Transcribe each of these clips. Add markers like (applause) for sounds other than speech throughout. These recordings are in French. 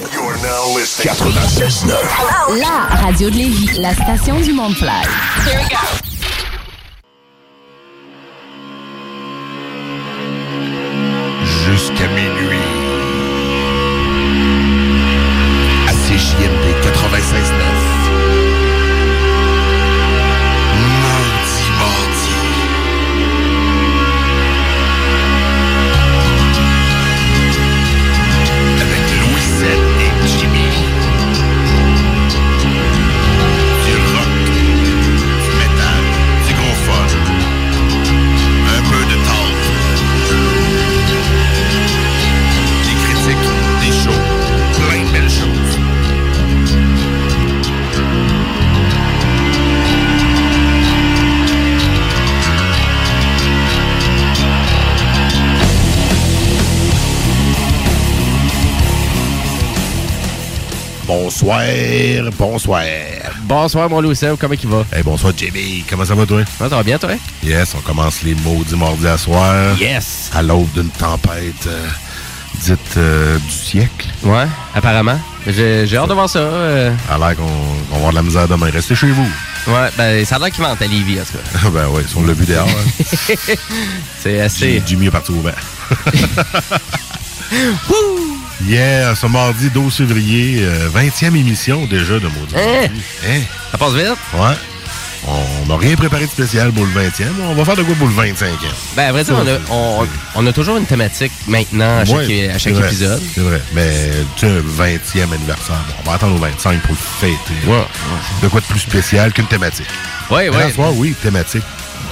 You're now listening 96.9. La radio de Lévis, la station du monde fly. Here we go. Bonsoir, bonsoir. Bonsoir, mon Louis comment il va? Hey, bonsoir, Jimmy. Comment ça va, toi? Ça va bien, toi? Yes, on commence les maudits mardis à soir. Yes! À l'aube d'une tempête euh, dite euh, du siècle. Ouais, apparemment. J'ai hâte de voir ça. euh. À l'air qu'on va avoir de la misère demain. Restez chez vous. Ouais, ben, ça a l'air qu'il vente à Lévis, en tout cas. (laughs) ben oui, si on l'a vu dehors. hein. (laughs) C'est assez. Jimmy est parti au bain. (laughs) Yeah, ce mardi 12 février, euh, 20e émission déjà de Maudit Hein? Hein? Ça passe vite? Ouais. On n'a rien préparé de spécial pour le 20e. On va faire de quoi pour le 25e? Ben, à vrai dire, on a, on, on a toujours une thématique maintenant à chaque, Ouais, à chaque c'est vrai, épisode. C'est vrai. Mais tu sais, 20e anniversaire, bon, on va attendre au 25 pour le fêter. Ouais. De quoi de plus spécial qu'une thématique? Ouais. ce soir, oui, thématique.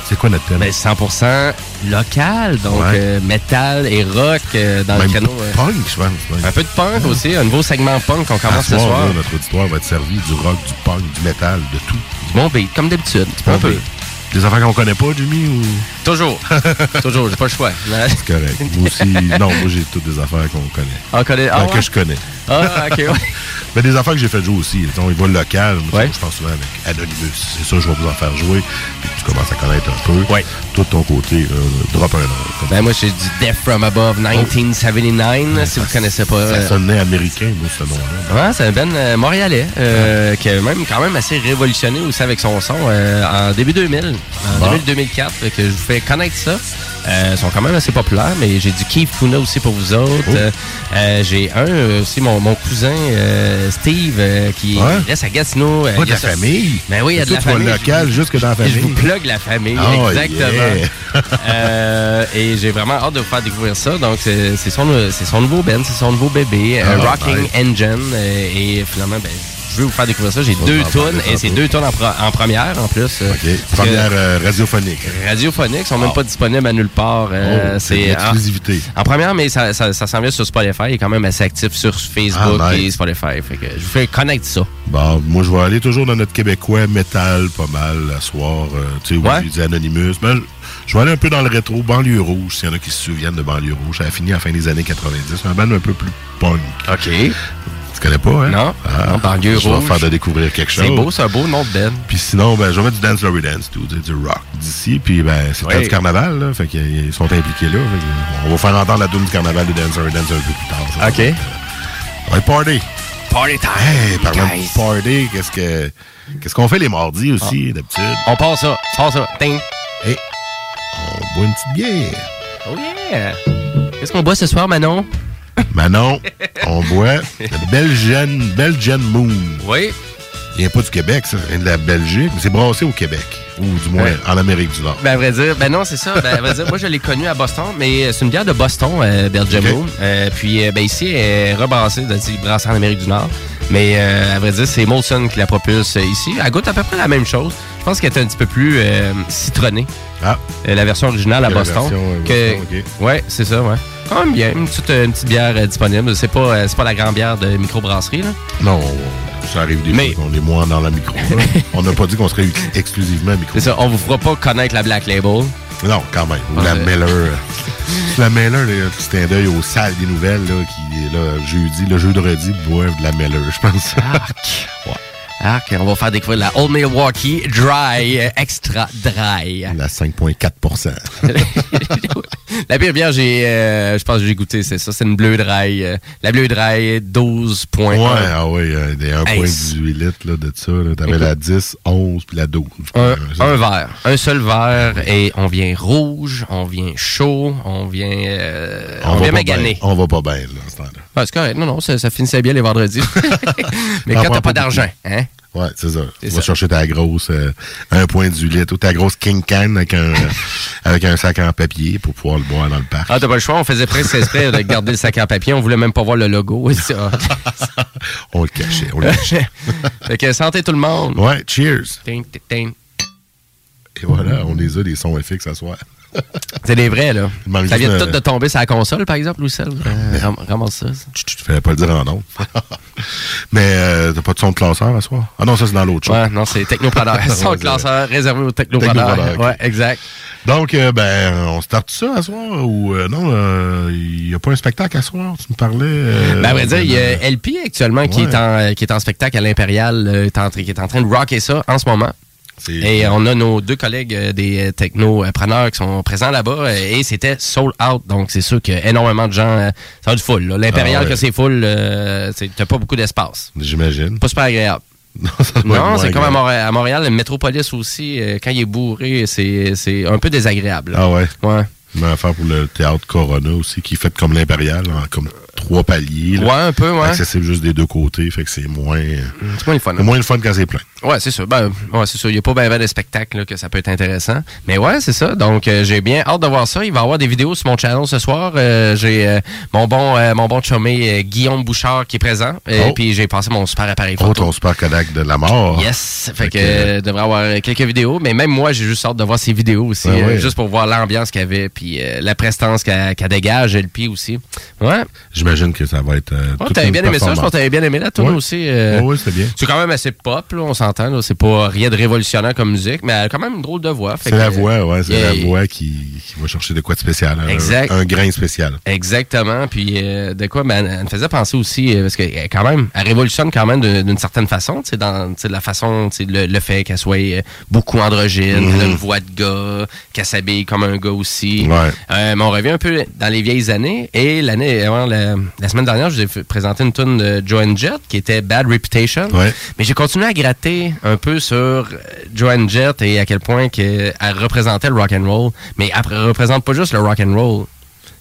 C'est quoi notre thème? Ben, 100% local, donc Ouais. euh, métal et rock euh, dans Même le canot. euh. punk, je pense. Un peu de punk aussi, un nouveau segment punk qu'on commence ce ce soir, soir. là, notre auditoire va être servi du rock, du punk, du métal, de tout. Du bon beat, comme d'habitude. Bon, Un peu. ben, Des affaires qu'on connaît pas, Jimmy, ou... Toujours. (laughs) Toujours, j'ai pas le choix. C'est correct. Moi aussi, non, moi j'ai toutes des affaires qu'on connaît. On connaît. Ah, ouais? Que je connais. Ah, ok, ouais. (laughs) Mais des affaires que j'ai fait jouer aussi. On y va local. Moi, Ouais. Je pense souvent avec Anonymous. C'est ça, je vais vous en faire jouer. Puis tu commences à connaître un peu. Ouais. Toi, de ton côté, euh, drop un nom. Comme Ben moi j'ai du Death From Above 1979, si vous connaissez pas. ça euh, sonnait américain, moi, ce nom-là. Ouais, c'est un Ben euh, montréalais qui a même quand même assez révolutionné aussi avec son son en début 2000, en Bon. 2000-2004, fait que je vous fais connaître ça. Euh, ils sont quand même assez populaires, mais j'ai du Keith Kuna aussi pour vous autres. Oh. Euh, j'ai un aussi, mon, mon cousin euh, Steve, euh, qui Ouais. reste à Gatineau. Pas de la famille. Ben oui, il y a de la famille. local jusque dans la Je vous famille. plug la famille, Oh, exactement. yeah. (laughs) Et j'ai vraiment hâte de vous faire découvrir ça. Donc, c'est son, son nouveau band, c'est son nouveau bébé, Ah, Rocking nice. Engine. et finalement, ben, je vais vous faire découvrir ça. J'ai deux tunes et c'est deux tunes en, première en plus. euh, OK. parce que Première euh, radiophonique. radiophoniques sont même pas disponibles à nulle part. euh, Oh, c'est c'est en, première, mais ça, ça, ça s'en vient sur Spotify. Il est quand même assez actif sur Facebook Ah, nice. et Spotify. Fait que je vous fais connaître ça. Bon, moi, je vais aller toujours dans notre québécois métal, pas mal, à soir. euh, tu sais, oui, Ouais. dit Anonymous. Mais je, je vais aller un peu dans le rétro, banlieue rouge, s'il y en a qui se souviennent de banlieue rouge. Ça a fini à la fin des années 90. Un band un peu plus punk. OK. Tu connais pas, hein? Non. Ah, Non, banlieue je vais rouge. faire de découvrir quelque chose. C'est beau, c'est un beau nom de band. Puis sinon, ben, je vais mettre du Dance Laurie Dance, tout, du, rock d'ici. Puis ben, c'est le temps Oui. du carnaval, là. Fait qu'ils sont impliqués là. Fait on va faire entendre la tune du carnaval de Dance Laurie Dance un peu plus tard. ça. OK. Ouais, party. Party time. Hey, parlant de party, qu'est-ce que qu'est-ce qu'on fait les mardis aussi, d'habitude? On passe ça. Passe ça. Ting. Hey, on boit une petite bière. Oh yeah! Qu'est-ce qu'on boit ce soir, Manon? Manon, on boit une Belgian, Belgian Moon. Oui. Il vient pas du Québec, ça. Il vient de la Belgique, mais c'est brassé au Québec. Ou du moins Ouais. en Amérique du Nord. Ben, à vrai dire, ben non, c'est ça. Ben, à vrai dire, moi, je l'ai connu à Boston, mais euh, c'est une bière de Boston, euh, Belgium Ok. Moon. Euh, puis, ben, ici, elle est rebrassée, brassée en Amérique du Nord. Mais, euh, à vrai dire, c'est Molson qui la propulse ici. Elle goûte à peu près la même chose. Je pense qu'elle est un petit peu plus citronnée. Ah, la version originale à Boston. version, que, Boston, Ouais, c'est ça, ouais. Quand même bien. Une petite, une petite bière euh, disponible. C'est pas, euh, c'est pas la grande bière de microbrasserie, là? non, on- ça arrive des Mais- fois qu'on est moins dans la micro. là. (laughs) on n'a pas dit qu'on serait ex- exclusivement micro. C'est ça. On vous fera pas connaître la Black Label. Non, quand même. Ou Ah, la c'est- Miller. euh, la Miller, là, c'est un d'œil aux salles des nouvelles, là, qui est là, jeudi, le jeudi, boivent de la Miller, je pense. Ah, (laughs) Ouais. Arc, on va faire découvrir la Old Milwaukee Dry, euh, Extra Dry. La 5,4% (laughs) La pire bière, j'ai, euh, je pense que j'ai goûté, c'est ça. C'est une bleue dry. euh, la bleue dry, 12.1. Ouais, ah oui, euh, des 1,18 litres là, de ça. T'avais la 10, 11 puis la 12. Un, un verre. Un seul verre. Et on vient rouge, on vient chaud, on vient, euh, on, va vient magané. bien. On va pas bien, là, ce temps-là. Ah, c'est correct. Non, non, ça, ça finissait bien les vendredis. (laughs) (laughs) Mais quand t'as pas d'argent, hein? Ouais, c'est ça. Tu ça. vas chercher ta grosse euh, 1,18 litres ou ta grosse King Can avec un, (laughs) avec un sac en papier pour pouvoir le boire dans le parc. Ah, t'as pas le choix. On faisait presque exprès de garder le sac en papier. On voulait même pas voir le logo. Ça. on le cachait. On le cachait. fait que santé tout le monde. Ouais, cheers. Ting, ting, ting. Et voilà, on les a, les sons FX à soir. (laughs) C'est des vrais, là. Ça vient un- tout de tomber sur la console, par exemple, ou celle? Euh, ram- ramasse ça. Tu tu fallait pas le dire en nom. (laughs) Mais euh, t'as pas de son de classeur à soir? Ah non, ça c'est dans l'autre chose. Ouais, non, c'est technopreneur. (laughs) Son Ouais, classeur réservé aux technopreneurs. Technopreneurs, ok. Ouais, exact. Donc, euh, ben, on starte ça à soir ou euh, non, il n'y a pas un spectacle à soir, tu me parlais. Ben, à vrai dire, il y a LP actuellement qui, est en, qui est en spectacle à l'Impérial, qui est en train de rocker ça en ce moment. Et on a nos deux collègues euh, des technopreneurs qui sont présents là-bas euh, et c'était sold out. Donc, c'est sûr qu'énormément de gens, euh, ça va être full. là. L'Impérial, Ah ouais. que c'est full, euh, t'as pas beaucoup d'espace. J'imagine. Pas super agréable. (laughs) Non, c'est comme à. Montréal, à Montréal, Métropolis aussi, euh, quand il est bourré, c'est c'est un peu désagréable. là. Ah ouais. Ouais. Même affaire pour le théâtre Corona aussi, qui est fait comme l'Impérial, comme trois paliers. là. Ouais, un peu, ouais. Accessible juste des deux côtés, fait que c'est moins, euh, C'est moins le fun. hein. moins le fun quand c'est plein. Ouais, c'est ça. Ben, ouais, c'est ça. Il n'y a pas bien ben de spectacles là, que ça peut être intéressant. Mais ouais, c'est ça. Donc, euh, j'ai bien hâte de voir ça. Il va y avoir des vidéos sur mon channel ce soir. Euh, j'ai euh, mon bon mon bon chumé Guillaume Bouchard qui est présent. Et Oh. puis, j'ai passé mon super appareil Oh, photo. ton super Kodak de la mort. Yes! Fait Fait que que- devrait avoir quelques vidéos, mais même moi, j'ai juste hâte de voir ces vidéos aussi, Ouais, ouais. juste pour voir l'ambiance qu'il y avait, puis euh, la prestance qu'elle dégage, et le pied aussi. Ouais. J'imagine que ça va être. Euh, Ouais, t'avais bien aimé ça, je pense que t'avais bien aimé la Ouais. aussi. euh, Ouais, ouais, c'était bien. C'est quand même assez pop, là, on s'entend. C'est pas rien de révolutionnaire comme musique, mais elle a quand même une drôle de voix. C'est la voix, ouais, c'est la voix qui, qui va chercher de quoi de spécial. un- Exact. Un, grain spécial. Exactement. Puis euh, de quoi, ben, elle me faisait penser aussi, parce que quand même, elle révolutionne quand même d'une certaine façon, tu sais, dans la façon, tu sais, le, le fait qu'elle soit beaucoup androgyne, Mhm. qu'elle a une voix de gars, qu'elle s'habille comme un gars aussi. Ouais. Euh, mais on revient un peu dans les vieilles années. Et l'année, avant, la, la semaine dernière, je vous ai présenté une tune de Joan Jett qui était Bad Reputation. Ouais. Mais j'ai continué à gratter un peu sur euh, Joan Jett et à quel point elle représentait le rock and roll. Mais elle représente pas juste le rock and roll.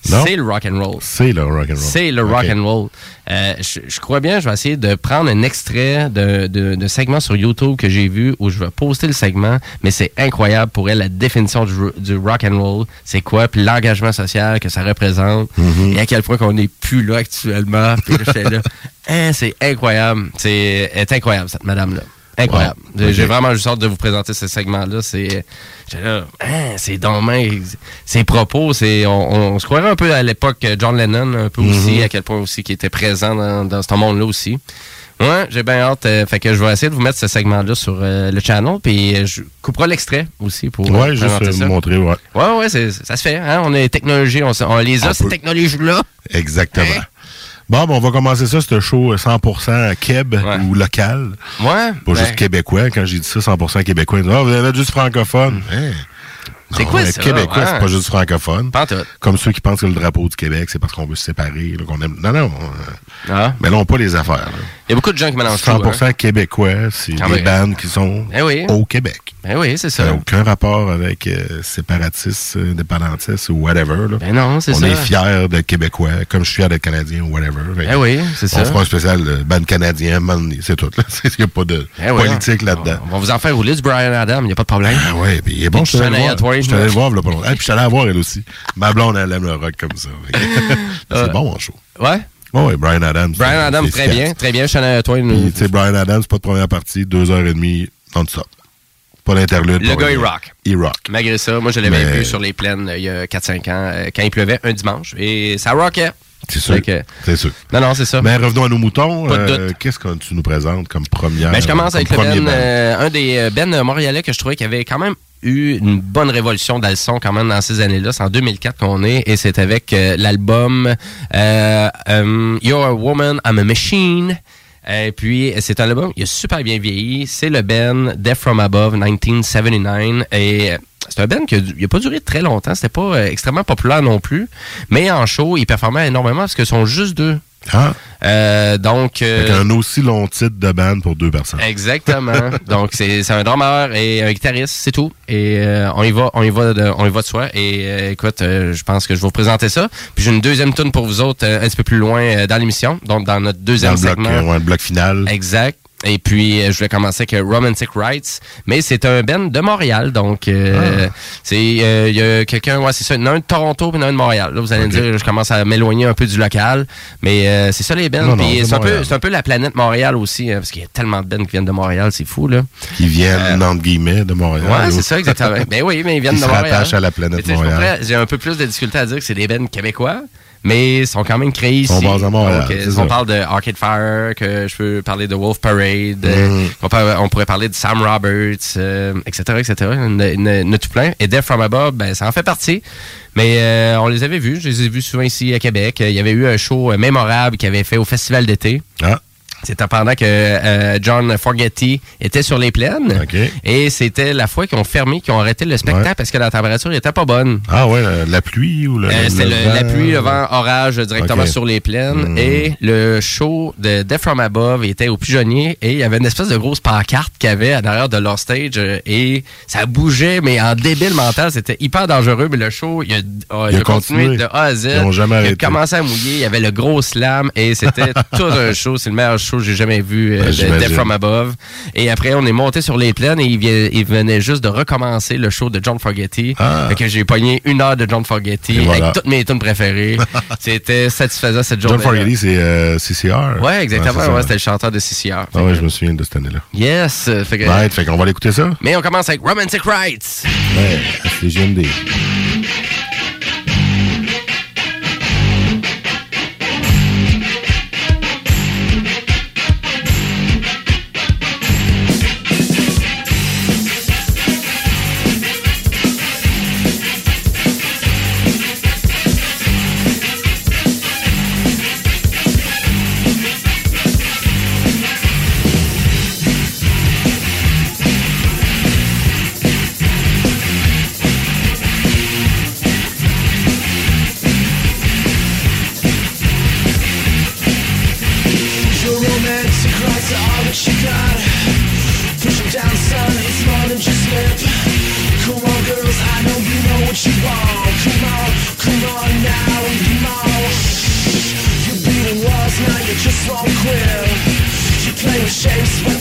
C'est le rock and roll. C'est le rock and roll. C'est le rock and roll. Euh, je, je crois bien, je vais essayer de prendre un extrait de, de, de segment sur YouTube que j'ai vu où je vais poster le segment, mais c'est incroyable pour elle la définition du, du rock and roll, c'est quoi, puis l'engagement social que ça représente, Mm-hmm. et à quel point qu'on n'est plus là actuellement. Puis là, j'étais là, (laughs) Hein, c'est incroyable, c'est est incroyable cette madame là. Incroyable. J'ai- vraiment juste hâte de vous présenter ce segment-là. C'est, là, hein, c'est dommage. Ses propos, c'est, on, on se croirait un peu à l'époque euh, John Lennon, un peu aussi, à quel point aussi qui était présent dans, dans ce monde-là aussi. Ouais, j'ai bien hâte. euh, fait que je vais essayer de vous mettre ce segment-là sur euh, le channel, puis euh, je couperai l'extrait aussi pour euh, Ouais, juste présenter euh, ça. montrer, ouais. Ouais, ouais, ça se fait. Hein? On a les technologies, on, on les a, On ces technologies-là. Exactement. Hein? Bon, ben, on va commencer ça, ce show euh, 100% keb Ouais. ou local. Ouais. Pas ben, juste québécois. Quand j'ai dit ça, 100% québécois, ils disent, ah, vous mettre juste francophone. C'est quoi ça, Québécois, ouais? c'est pas juste francophone. Comme ceux qui pensent que le drapeau du Québec, c'est parce qu'on veut se séparer, qu'on aime. Non, non. euh, Ah. Mais là, on pas les affaires. là. Il y a beaucoup de gens qui mélangent tout. 100% Hein? québécois, c'est Ah des oui. bandes qui sont Eh oui. au Québec. Ben oui, c'est Ça n'a ça. aucun rapport avec euh, séparatistes, euh, indépendantistes ou whatever. là. Ben non, c'est on ça. est fiers d'être Québécois, comme je suis fier d'être Canadien ou whatever. Ben oui, c'est ça. On fera un spécial de band canadien, c'est tout. (laughs) Il n'y a pas de oui. politique là-dedans. On va vous en faire rouler du Brian Adam, il n'y a pas de problème. Ah ouais, puis il est bon, je suis allé le voir. Je suis allé voir, là, pas longtemps. Puis je suis allé la voir, elle aussi. Ma blonde, elle aime le rock comme ça. (laughs) (laughs) C'est Ouais. bon en show. Ouais? Ouais, Brian Adams. Brian c'est- Adam, c'est très bien. Très bien. Shania Twain. Puis, tu sais, Brian Adams, pas de première partie, deux heures et demie, non-stop. Pas d'interlude. Le pas gars, il rock. Il rock. Malgré ça, moi, je l'avais Mais- vu sur les plaines euh, il y a 4-5 ans, euh, quand il pleuvait un dimanche. Et ça rockait. C'est sûr. Que- C'est sûr. Non, non, c'est ça. Mais revenons à nos moutons. Pas de Euh. Qu'est-ce que tu nous présentes comme première Ben, je commence avec le ben, euh, un des Ben montréalais que je trouvais qui avait quand même eu une bonne révolution dans quand même dans ces années-là. C'est en 2004 qu'on est et c'est avec euh, l'album euh, um, You're a Woman, I'm a Machine. Et puis, c'est un album, il a super bien vieilli. C'est le band Death From Above 1979. Et c'est un band qui n'a pas duré très longtemps. C'était pas euh, extrêmement populaire non plus. Mais en show, il performait énormément parce qu'ils sont juste deux. Ah. Euh, donc. Euh, un aussi long titre de band pour deux personnes. Exactement. (laughs) donc c'est un drummer et un guitariste, c'est tout. Et euh, on y va, on y va, de, on y va de soi. Et euh, écoute, je pense que je vais vous présenter ça. Puis j'ai une deuxième tune pour vous autres un petit peu plus loin dans l'émission, donc dans notre deuxième dans le segment. Bloc, le bloc final. Exact. Et puis, euh, je vais commencer avec Romantic Rights. Mais c'est un band de Montréal. Donc, euh, ah. c'est euh, il y a quelqu'un, ouais, c'est ça. un de Toronto et un de Montréal. Là, vous allez me dire, je commence à m'éloigner un peu du local. Mais c'est ça les bands. c'est un, peu, un peu la planète Montréal aussi. Hein, parce qu'il y a tellement de bands qui viennent de Montréal. C'est fou, là. Qui viennent, entre guillemets, de Montréal. Ouais, c'est ça, exactement. ben oui, mais ils viennent de Montréal. à la planète Montréal. J'ai un peu plus de difficulté à dire que c'est des bands québécois mais ils sont quand même créés ici. On, euh, on parle de Arcade Fire, que je peux parler de Wolf Parade, euh, mm. on, pourrait parler de Sam Roberts, etc., etc. Y tout plein. Et Death From Above, ben, ça en fait partie. Mais euh, on les avait vus, je les ai vus souvent ici à Québec. Il y avait eu un show mémorable qu'ils avaient fait au Festival d'été. Ah. C'était pendant que euh, John Forgetty était sur les plaines. Et c'était la fois qu'ils ont fermé, qu'ils ont arrêté le spectacle parce que la température était pas bonne. Ah ouais, la, pluie ou le. Euh, c'était la pluie, le vent, orage directement sur les plaines. Hmm. Et le show de Death From Above était au pigeonnier et il y avait une espèce de grosse pancarte qu'il y avait à l'arrière de leur stage euh, et ça bougeait, mais en débile mental. C'était hyper dangereux, mais le show, il a, oh, il a, continué de A à Z. Ils ont jamais arrêté. Il a commencé à mouiller, il y avait le gros slam et c'était (laughs) tout un show. C'est le meilleur show que j'ai jamais vu euh, de Death From Above. Et après, on est monté sur les plaines et il, venait juste de recommencer le show de John Fogerty. Ah. que j'ai pogné une heure de John Fogerty avec toutes mes tunes préférées. (laughs) C'était satisfaisant cette journée. John Fogerty, c'est euh, CCR. Ouais, exactement. Ouais, c'était le chanteur de CCR. Ah ouais, je me souviens de cette année-là. Yes. Fait, que, right, fait qu'on va l'écouter ça. Mais on commence avec Romantic Rights. Ouais, c'est GMD. chase.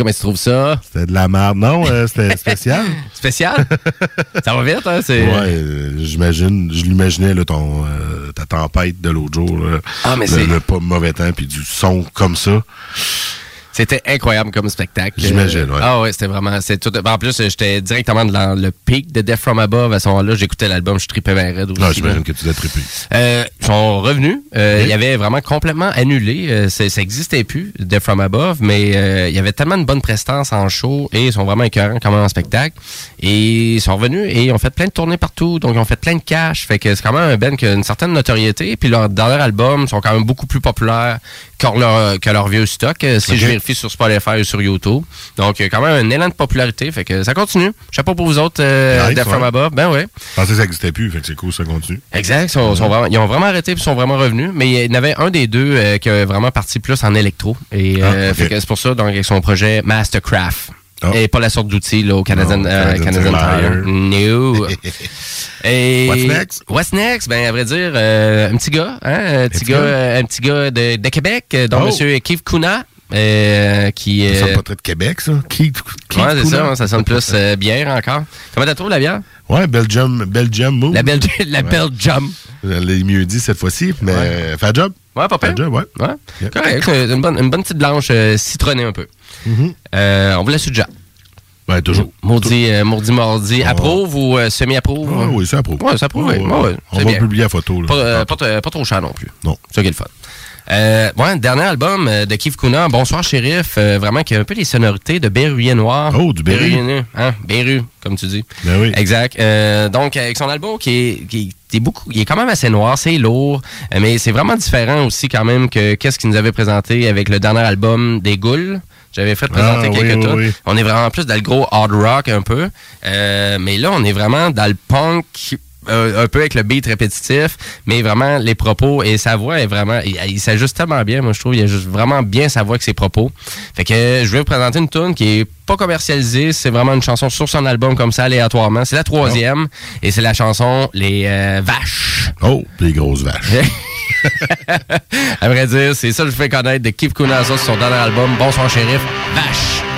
Comment tu trouves ça? C'était de la merde. Non, euh, c'était (laughs) spécial. spécial? ça va vite, hein? Ouais, euh, j'imagine, je l'imaginais, là, ton, euh, ta tempête de l'autre jour. Là, ah, mais c'est... Le pas mauvais temps, puis du son comme ça. C'était incroyable comme spectacle. J'imagine, ouais. Ah ouais, c'était vraiment. C'est tout... En plus, j'étais directement dans le pic de Death From Above. À ce moment-là, j'écoutais l'album, je tripais bien raide aussi. Non, j'imagine que tu l'as trippé. Euh, sont revenus. Euh, Il y avait vraiment complètement annulé. Euh, ça n'existait plus, Death From Above, mais euh, il y avait tellement de bonne prestance en show et ils sont vraiment écœurants quand même en spectacle. Et ils sont revenus et ils ont fait plein de tournées partout. Donc, ils ont fait plein de cash. Fait que c'est quand même un band qui a une certaine notoriété. Puis leur dernier album sont quand même beaucoup plus populaires que leur, que leur vieux stock. Si je vérifie sur Spotify ou sur YouTube. Donc, il y a quand même un élan de popularité. Fait que ça continue. Je sais pas pour vous autres, euh, Death From Above. Ben ouais. Je pensais que ça n'existait plus. Fait que c'est cool, ça continue. Exact. Ils, sont, sont vraiment, ils ont vraiment arrêté puis sont vraiment revenus. Mais il y en avait un des deux euh, qui a vraiment parti plus en électro. Et euh, Ah, ok. c'est pour ça, donc, avec son projet Mastercraft. Ah. Et pas la sorte d'outil là, au Canadian, Non, euh, Canadian Canadian Tire. No. (laughs) Et What's next? What's next? Ben, à vrai dire, euh, un petit gars, hein, un petit gars, euh, un petit gars de, de Québec, euh, dont Oh. Monsieur Keith Kuna, euh, qui Ça sonne pas très de Québec, ça. Qui, qui Ouais, c'est ça, ça sonne plus euh, bière encore. Comment t'as trouvé la bière? Ouais, Belgium, Belgium. La belle, (laughs) la Belgium. Je mieux dit cette fois-ci, mais euh, fait job. Ouais, pas pire. Job, ouais. Ouais. Yep. Correct, euh, une bonne, une bonne petite blanche citronnée un peu. Mm-hmm. Euh, on vous la suggère. Ouais, toujours. Maudit, euh, maudit mardi. Approuve ou euh, semi-approuve? Ah oui, ça approuve. Ouais, ça approuve, oui. Ouais, ouais, On va bien. publier la photo. Là. Pas, euh, pas, pas trop cher non plus. Non. C'est ça qui est le fun. Euh, ouais, dernier album euh, de Keith Kuna, Bonsoir Shérif, euh, vraiment qui a un peu les sonorités de Berruyer Noir. Oh, du Berru. Berruyer, hein, Berru, comme tu dis. Ben oui. Exact. Euh, donc, avec son album qui est, qui est beaucoup, il est quand même assez noir, c'est lourd, euh, mais c'est vraiment différent aussi quand même que qu'est-ce qu'il nous avait présenté avec le dernier album des Goules. J'avais fait présenter Ah, quelques oui. On est vraiment plus dans le gros hard rock un peu, Euh, mais là on est vraiment dans le punk. Euh, un peu avec le beat répétitif, mais vraiment les propos et sa voix est vraiment, il, il s'ajuste tellement bien, moi je trouve, il ajuste vraiment bien sa voix avec ses propos. Fait que je vais vous présenter une tune qui est pas commercialisée, c'est vraiment une chanson sur son album comme ça aléatoirement. C'est la troisième et c'est la chanson Les euh, Vaches. Oh, les grosses vaches. (laughs) à vrai dire, c'est ça que je fais connaître de Keith Kuna sur son dernier album, Bonsoir Shérif, Vaches.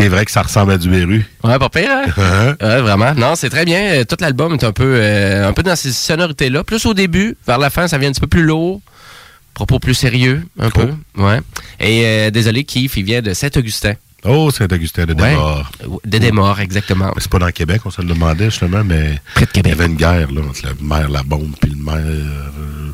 C'est vrai que ça ressemble à du Beru. Ouais, pas pire, hein? (laughs) Hein? Ouais, vraiment. Non, c'est très bien. Euh, Tout l'album est un peu, euh, un peu dans ces sonorités-là. Plus au début, vers la fin, ça vient un petit peu plus lourd. Propos plus sérieux, un Cool. peu. Ouais. Et euh, désolé, Keith, il vient de Saint-Augustin. Oh, Saint-Augustin de Ouais. Desmaures. De Desmaures, exactement. Mais C'est pas dans le Québec, on se le demandait justement, mais Près de il y Québec. avait une guerre là, entre le maire La Bombe puis le maire euh,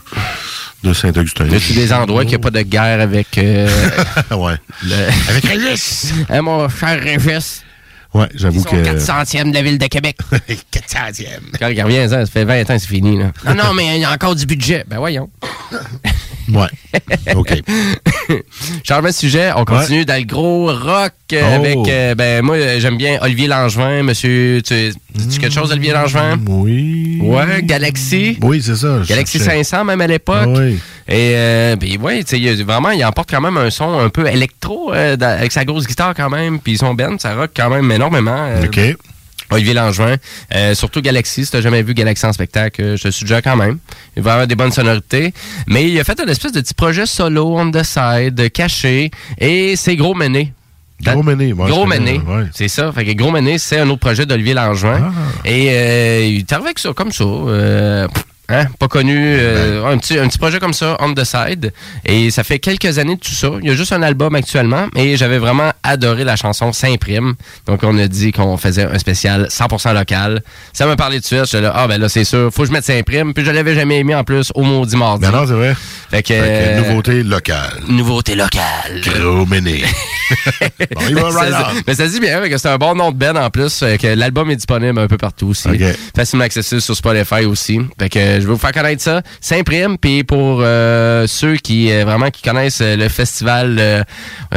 de Saint-Augustin. Y a des endroits qu'il n'y a pas de guerre avec euh, (laughs) ouais. le... Avec (laughs) Régis! Hein, mon cher Régis? Ouais, j'avoue que. 400e de la ville de Québec. 400e. Quand il revient, ça, ça fait 20 ans, c'est fini. Là. Non, non, (laughs) mais il y a encore du budget. Ben voyons. Ouais. (laughs) OK. Changement de sujet, on continue dans le gros rock euh, Oh. avec, euh, ben moi j'aime bien Olivier Langevin, monsieur, tu dis quelque chose Olivier Langevin? Oui. Ouais, Galaxy. Oui, c'est ça. Galaxy cherchais. 500 même à l'époque. Oui. Et euh, ouais, tu sais, a- vraiment, il emporte quand même un son un peu électro euh, dans- avec sa grosse guitare quand même, puis son band, ça rock quand même énormément. OK. Olivier Langevin, euh, surtout Galaxy, si t'as jamais vu Galaxy en spectacle, euh, je te suggère quand même. Il va avoir des bonnes sonorités. Mais il a fait un espèce de petit projet solo, on the side, caché, et c'est Gros Mené. Gros Mené. moi, Gros Mené, ouais. c'est ça. Fait que Gros Mené, c'est un autre projet d'Olivier Langevin. Ah. Et euh, il est arrivé avec ça, comme ça. euh, pff, hein, pas connu. euh, Ben. un, petit, un petit projet comme ça, on the side. Et ça fait quelques années de tout ça. Il y a juste un album actuellement. Et j'avais vraiment adoré la chanson S'imprime. Donc on a dit qu'on faisait un spécial 100% local. Ça m'a parlé de suite. J'étais là, ah ben là c'est sûr, faut que je mette S'imprime. Puis je l'avais jamais mis en plus au maudit mardi. Ben non, c'est vrai. Fait que, Fait que, euh, nouveauté locale. nouveauté locale. Gros Mené. (laughs) bon, il va right ça, on. mais ça dit bien, que c'est un bon nom de Ben en plus, euh, que l'album est disponible un peu partout aussi. Ok. Facilement accessible sur Spotify aussi. Fait que je vais vous faire connaître ça. S'imprime, puis pour euh, ceux qui euh, vraiment qui connaissent euh, le festival, euh,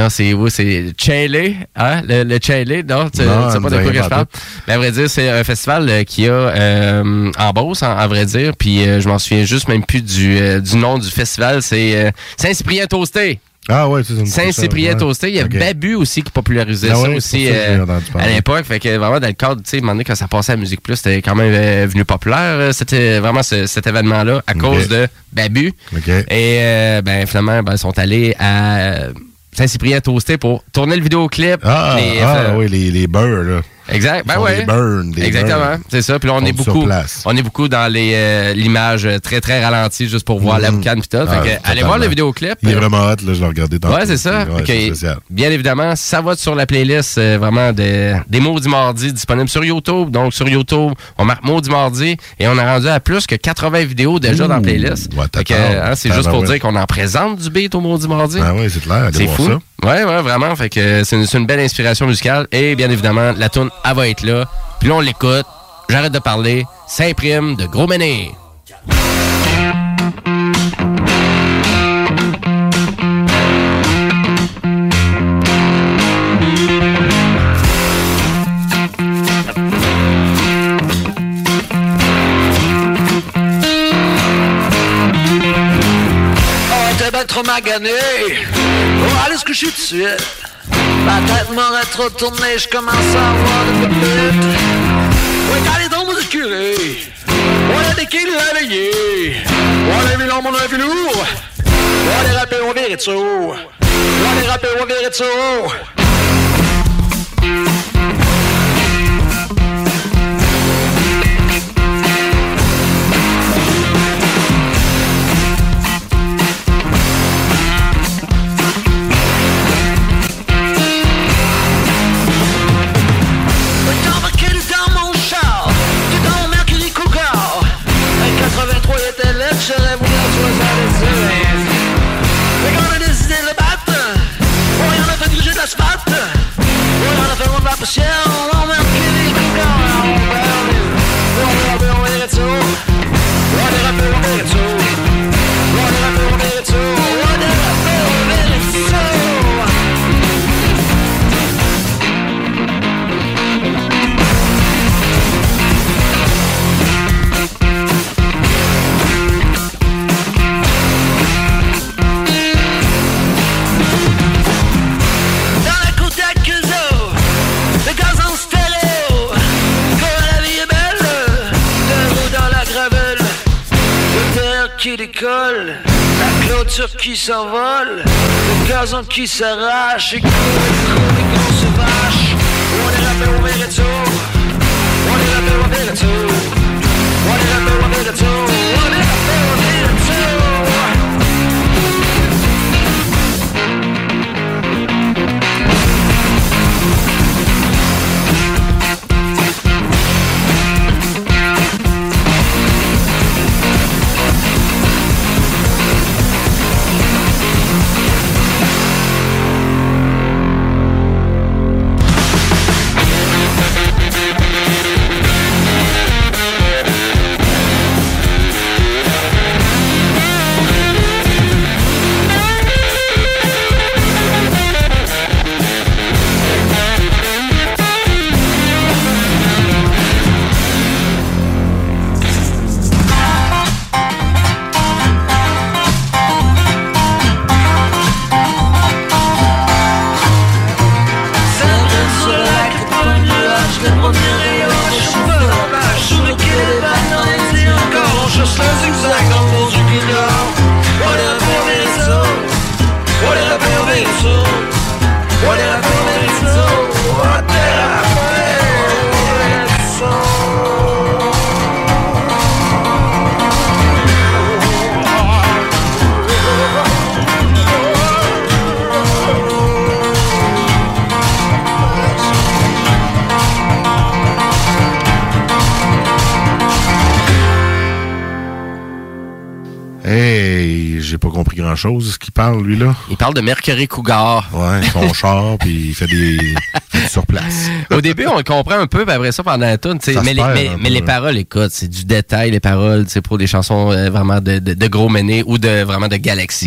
c'est où? C'est Chile, hein? Le, le Chile, non, tu Non, tu sais pas de quoi que je parle. Mais à vrai dire, c'est un festival euh, qui a euh, en Beauce, en- à vrai dire, puis euh, je m'en souviens juste même plus du, euh, du nom du festival, c'est euh, Saint-Cyprien Toasté. Ah ouais, c'est Saint-Cyprien ouais. Toasté. Il y a. Babu aussi qui popularisait Ah ça ouais, aussi ça euh, à l'époque. Fait que vraiment, dans le cadre, tu sais, quand ça passait à Musique Plus, c'était quand même euh, venu populaire, euh, c'était vraiment ce- cet événement-là, à cause de Babu. Et euh, ben, finalement, ben, ils sont allés à euh, Saint-Cyprien Toasté pour tourner le vidéoclip. Ah, Les- ah euh, oui, les, les beurres, là. Exact. Ben ouais. Des burns, des Exactement, c'est ça. Puis là, on est beaucoup, on est beaucoup dans les euh, l'image euh, très très ralentie juste pour voir la Mhm. boucane puis tout. Fait Ah, que, allez voir le vidéoclip. Il est vraiment hot, là, je l'ai regardé tantôt. Ouais, c'est ça. Ouais, Ok. c'est spécial. Bien évidemment, ça va sur la playlist euh, vraiment de, des Maudits Mardi disponible sur YouTube. Donc, sur YouTube, on marque Maudits Mardi et on a rendu à plus que 80 vidéos déjà dans la playlist. ouais, hein, c'est juste pour Tabarouette. dire qu'on en présente du beat au Maudits Mardi. Ah oui, c'est clair. C'est fou. ça. Ouais, ouais, vraiment. Fait que c'est une, c'est une belle inspiration musicale. Et bien évidemment, la tune elle va être là. Puis là, on l'écoute. J'arrête de parler. S'imprime de Gros Méné. Ben trop magané. Oh, allez se coucher tout de suite. Ma tête m'aurait trop tourné, je commence à avoir de pépite. Quand les dons du curé. On a des kills réveillés. On a vu l'homme, on a vu lourd. On les rappels, on virait de ça. On les rappels, on virait de ça. s'envole, le gazon qui s'arrache et qui coule qu'on se vache. On est là, mais on mérite tout. On est là, mais on mérite tout. On est là, mais on mérite tout. On est là, mais on mérite tout. j'ai pas compris grand-chose. Ce qu'il parle, lui, là. Il parle de Mercury Cougar. Ouais, son (laughs) char, puis il fait des, sur place. Au début, on le comprend un peu, puis après ça, pendant la tune, mais, les, mais, un mais peu, les paroles, écoute, c'est du détail, les paroles, tu sais, pour des chansons euh, vraiment de, de, de gros ménés ou de vraiment de.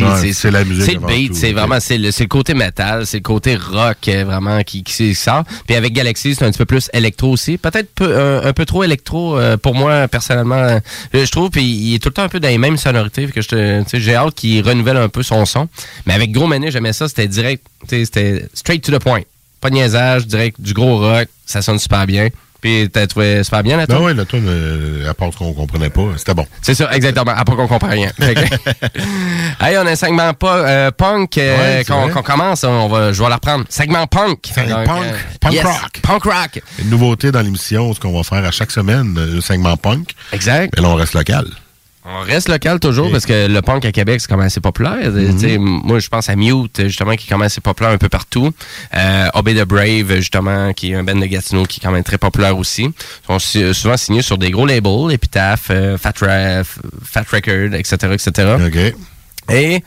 Ouais, sais, c'est la musique C'est le beat, c'est vraiment, c'est le, c'est le côté metal, c'est le côté rock, euh, vraiment, qui, qui sort. Puis avec Galaxy, c'est un petit peu plus électro aussi. Peut-être peu- un, un peu trop électro euh, pour moi, personnellement, je trouve, puis il est tout le temps un peu dans les mêmes sonorités, que je te- tu sais, j'ai hâte qu'il renouvelle un peu son son. Mais avec Gros Méné, j'aimais ça, c'était direct, c'était straight to the point. Pas de niaisage, direct du gros rock, ça sonne super bien. Puis t'as trouvé super bien la Non, tune? ouais, la tune, euh, à part qu'on comprenait pas, c'était bon. C'est ça, exactement. Après qu'on comprend rien. (laughs) Hey, on a un segment pas, euh, punk euh, Ouais, qu'on commence. On va, je vais la reprendre. Segment punk. Segment punk. Punk yes, rock. Punk rock. Une nouveauté dans l'émission, ce qu'on va faire à chaque semaine, euh, le segment punk. Exact. Mais là, on reste local. On reste local toujours parce que le punk à Québec, c'est quand même assez populaire. Sais, Moi, je pense à Mute, justement, qui est quand même assez populaire un peu partout. Euh, Obey the Brave, justement, qui est un band de Gatineau qui est quand même très populaire aussi. Ils sont si- souvent signés sur des gros labels, Epitaph, euh, Fat, Ra- Fat Record, etc., etc. OK. Et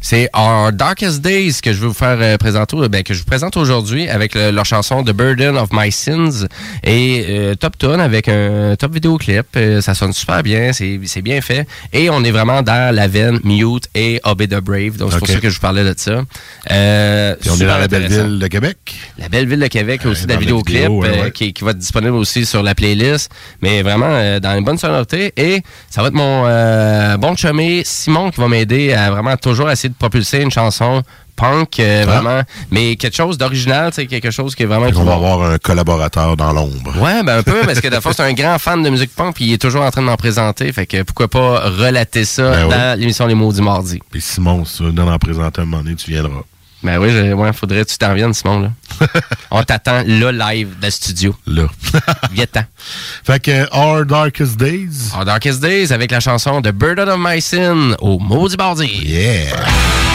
c'est Our Darkest Days que je veux vous faire euh, présenter, ben, que je vous présente aujourd'hui avec le- leur chanson The Burden of My Sins et euh, top tune avec un top vidéoclip. Euh, ça sonne super bien, c'est bien fait. Et on est vraiment dans la veine Mute et Obey the Brave. Donc c'est pour ça que je vous parlais de ça. Euh, Puis on est dans la belle ville de Québec. La belle ville de Québec aussi, dans la vidéoclip vidéo, ouais, euh, ouais. Qui, qui va être disponible aussi sur la playlist. Mais vraiment euh, dans une bonne sonorité. Et ça va être mon euh, bon chumé Simon qui va m'aider à vraiment toujours essayer de propulser une chanson punk, euh, Ah. vraiment. Mais quelque chose d'original, sais, quelque chose qui est vraiment... Qu'on va avoir un collaborateur dans l'ombre. Ouais, ben un peu, parce que d'abord, (laughs) c'est un grand fan de musique punk, puis il est toujours en train de m'en présenter. Fait que pourquoi pas relater ça Ben dans l'émission Les mots du mardi. Puis Simon, si tu veux en présenter un moment donné, tu viendras. Ben oui, ouais, faudrait que tu t'en viennes, Simon. Là. (laughs) On t'attend là, live, dans le studio. Là. (laughs) Viens-t'en. fait que Our Darkest Days. Our Darkest Days avec la chanson The Burden of My Sin au Maudit Bardi. Yeah.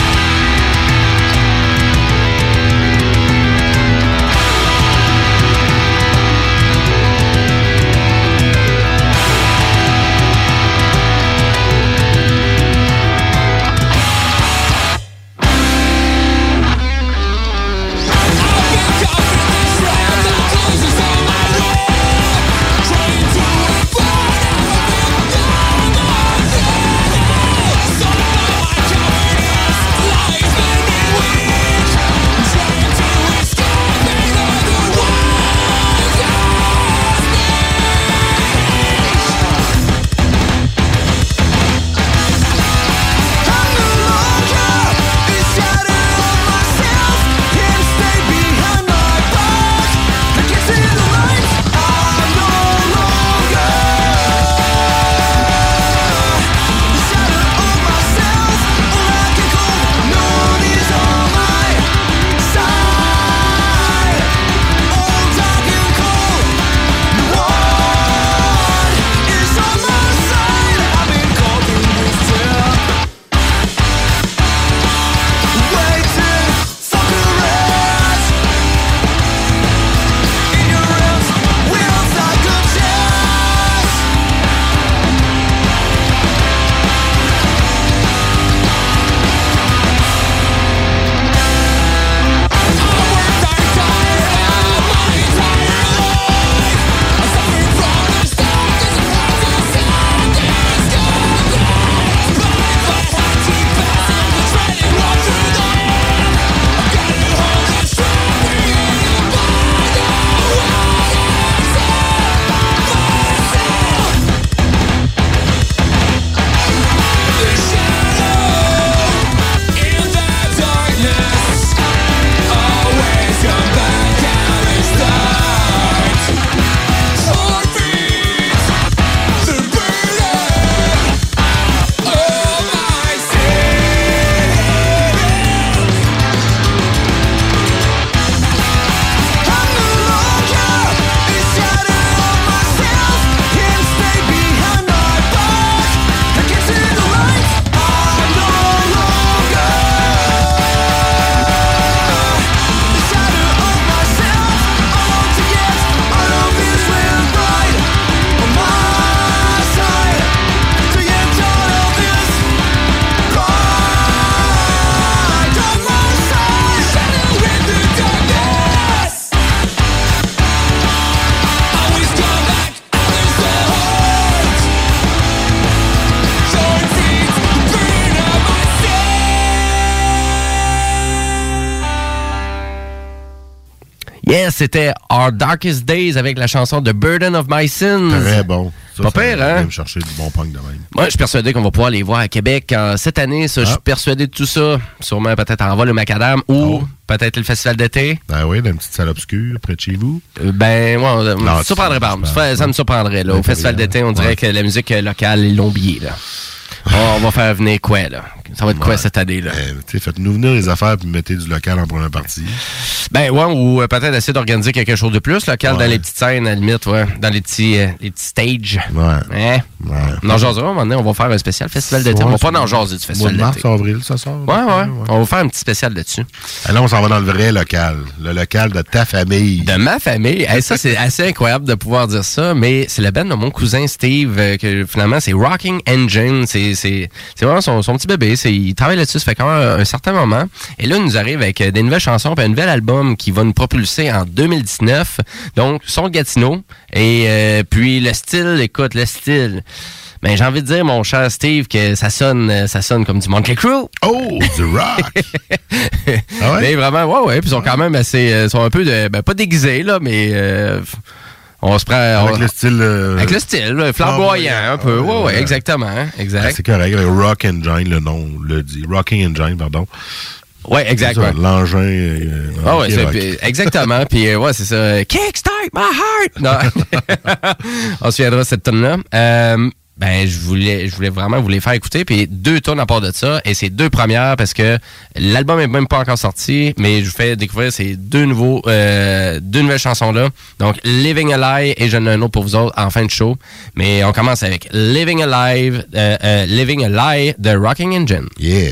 C'était Our Darkest Days avec la chanson The Burden of My Sins. Très bon. Ça, Pas ça pire, hein? me chercher du bon punk de même. Moi, je suis persuadé qu'on va pouvoir les voir à Québec euh, cette année. Ça, Je suis Ah. persuadé de tout ça. Sûrement peut-être en vol le macadam ou Oh. peut-être le festival d'été. Ben oui, dans une petite salle obscure près de chez vous. Euh, Ben, moi, on- Non, me surprendrait tu- pas. Ça, me surprendrait. Là. Au Ouais, festival ouais. d'été, on dirait Ouais. que la musique locale, ils l'ont. Là. (laughs) on va faire venir quoi, là? Ça va être quoi Ouais. cette année, là? Ben, tu sais, faites-nous venir les affaires puis mettez du local en première partie. Ben, ouais, ou euh, peut-être essayer d'organiser quelque chose de plus, local, Ouais. dans les petites scènes, à la limite, ouais. Dans les petits, euh, les petits stages. Ouais. Hein? Ouais. On en jasera, un moment donné, on va faire un spécial festival d'été. on va pas en jaser du festival mars, avril, ça sort. Ouais, ouais, On va faire un petit spécial dessus. Là, on s'en va dans le vrai local. Le local de ta famille. De ma famille. Hey, ça, c'est assez incroyable de pouvoir dire ça, mais c'est le band de mon cousin Steve, euh, que finalement, c'est Rocking Engine. C'est vraiment son, son petit bébé. Il travaille là-dessus, ça fait quand même un, certain moment. Et là, il nous arrive avec euh, des nouvelles chansons, puis un nouvel album qui va nous propulser en 2019. Donc, son Gatineau. Et euh, puis, le style, écoute, le style. Ben, j'ai envie de dire, mon cher Steve, que ça sonne, euh, ça sonne comme du Monkey Crew. Oh, du rock! (laughs) Ah ouais? Mais vraiment, ouais, ouais. Puis ils sont quand même assez. sont un peu de. Ben, pas déguisés, là, mais. euh, on se prend. Avec on- le style... euh, avec le style, flamboyant, un peu. Ah, ouais, exactement. Exact. c'est correct. Rock Engine, le nom le dit. Rocking Engine, pardon. Ouais, exact. C'est ça, ouais. L'engin... euh, Ah ouais, exactement. Puis euh, ouais, c'est ça. Kickstart my heart. Non. (laughs) On se souviendra de cette tonne là. Ben, je voulais, je voulais vraiment vous les faire écouter. Puis deux tonnes à part de ça. Et c'est deux premières parce que l'album est même pas encore sorti. Mais je vous fais découvrir ces deux nouveaux, euh, deux nouvelles chansons là. Donc Living Alive et j'en ai un autre pour vous autres en fin de show. Mais on commence avec Living Alive, euh, euh, Living Alive de Rocking Engine. Yeah.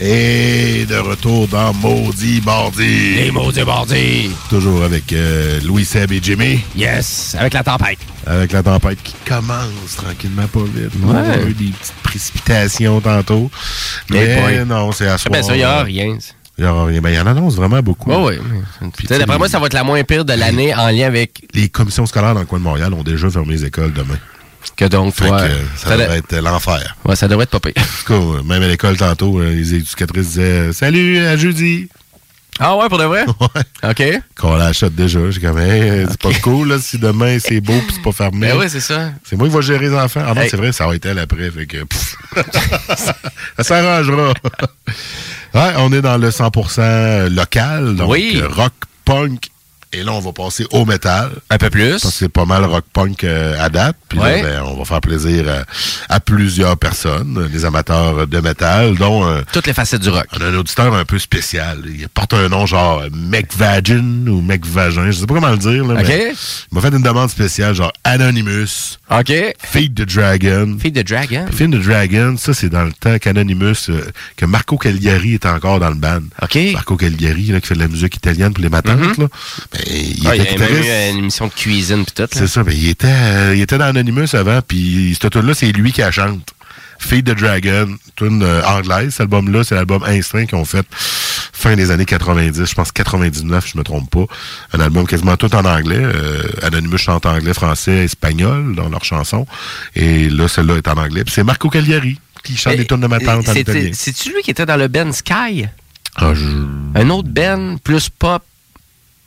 Et de retour dans Maudit Mardi. Les maudits bardis. Toujours avec euh, Louis Seb et Jimmy. Yes, avec la tempête. Avec la tempête qui commence tranquillement pas vite. Ouais. On a eu des petites précipitations tantôt. Mais non, c'est à soir. Ben ça, il n'y a rien. Il y aura rien. Ben, il y en annonce vraiment beaucoup. Oui, oui. Puis, D'après moi, ça va être la moins pire de l'année en lien avec Les commissions scolaires dans le coin de Montréal ont déjà fermé les écoles demain. Que donc toi. que, euh, ça, devrait de- être l'enfer. ouais, ça devrait être pas pire. Euh, même à l'école tantôt, euh, les éducatrices disaient Salut, à jeudi. Ah ouais, pour de vrai? (laughs) Ouais. OK. Qu'on l'achète déjà. J'ai comme, Hey, c'est pas cool là, si demain c'est beau puis c'est pas fermé. Ben oui, c'est ça. C'est moi qui vais gérer les enfants. Ah non, Hey. c'est vrai, ça va être elle après. Fait que, pff, (laughs) ça s'arrangera. ouais, on est dans le 100% local, donc Oui. euh, rock, punk. Et là, on va passer au métal. Un peu plus. Parce que c'est pas mal rock punk euh, à date. Puis Ouais. là, ben, on va faire plaisir à, à plusieurs personnes, des amateurs de métal, dont euh, Toutes les facettes du rock. on a un auditeur un peu spécial. Il porte un nom genre McVagin ou McVagin, je sais pas comment le dire. Là, OK. mais il m'a fait une demande spéciale, genre Anonymous, OK. Feed the Dragon. Fille de Dragon. Feed the Dragon, ça c'est dans le temps qu'Anonymous, euh, que Marco Cagliari était encore dans le band. OK. Marco Cagliari, là, qui fait de la musique italienne pour les matantes, là. Ben, il Ah, il était y a même guitariste. eu une émission de cuisine pis tout. là. C'est ça, mais il était, euh, il était dans Anonymous avant, puis cette tune là c'est lui qui la chante. Feed the Dragon, tune euh, anglaise. Cet album-là, c'est l'album Instinct qu'ils ont fait fin des années 90, je pense 99, je me trompe pas. Un album quasiment tout en anglais. Euh, Anonymous chante anglais, français, espagnol dans leurs chansons. Et là, celle-là est en anglais. Puis c'est Marco Cagliari qui chante des tunes de ma tante en italien. C'est-tu lui qui était dans le Ben Sky? Ah, je, Un autre Ben plus pop.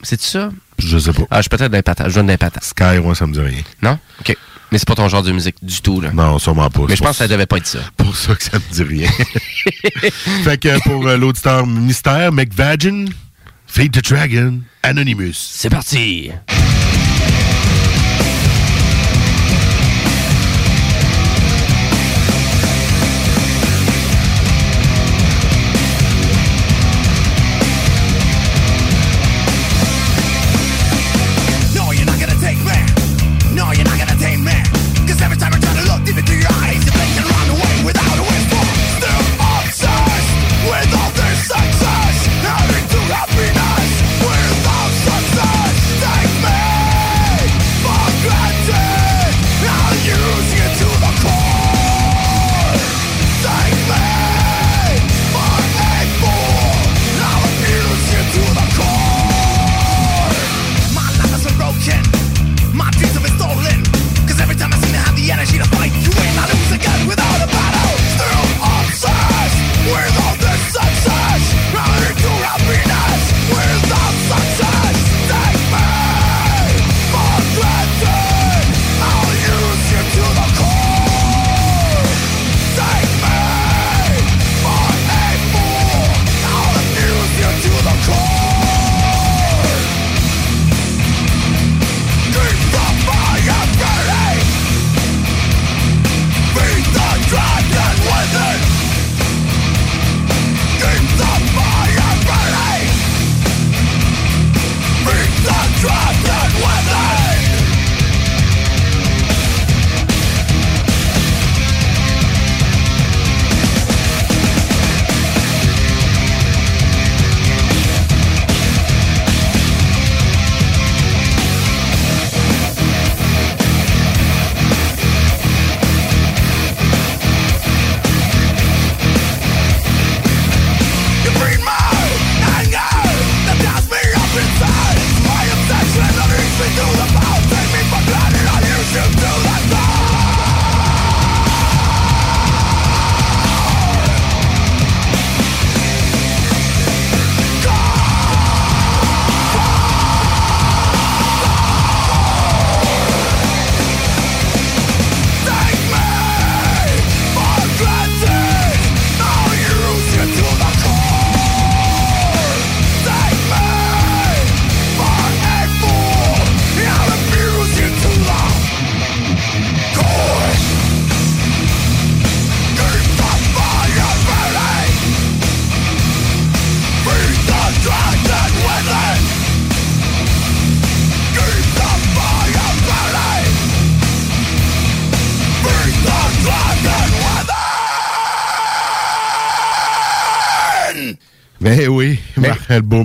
C'est ça? je sais pas. Ah, je suis peut-être d'un patate. Je donne d'un patate. Sky, moi, ça me dit rien. Non? OK. Mais c'est pas ton genre de musique du tout, là. Non, sûrement pas. Mais je pense que ça devait pas être ça. (laughs) pour ça que ça me dit rien. (laughs) fait que pour euh, l'auditeur mystère, McVagin, Feed the Dragon, Anonymous. C'est parti!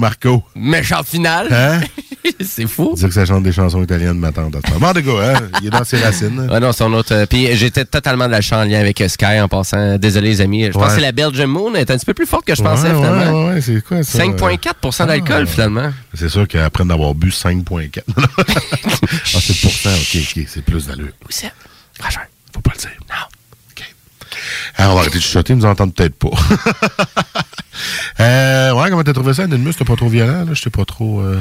Marco. Méchant final. Hein? (laughs) c'est fou. Dire que ça chante des chansons italiennes, ma tante. en ce moment. Bon, de hein? Il est dans ses racines. Ah non, c'est un autre. euh, Puis j'étais totalement de la en lien avec euh, Sky en passant. Désolé, les amis. Je pense Ouais. que c'est la Belgian Moon. Est un petit peu plus forte que je pensais, ouais, finalement. Ouais, ouais, c'est quoi ça? 5,4 d'alcool, Ah. finalement. C'est sûr qu'après d'avoir bu 5,4. (laughs) ah, c'est pour cent, ok, ok, c'est plus d'allure. Oui, c'est. Franchement. Faut pas le dire. Non. Alors, on va arrêter de chuchoter, ils nous entendent peut-être pas. (laughs) euh, ouais, comment t'as trouvé ça, Anonymous? T'es pas trop violent, là? J'étais pas trop. Euh...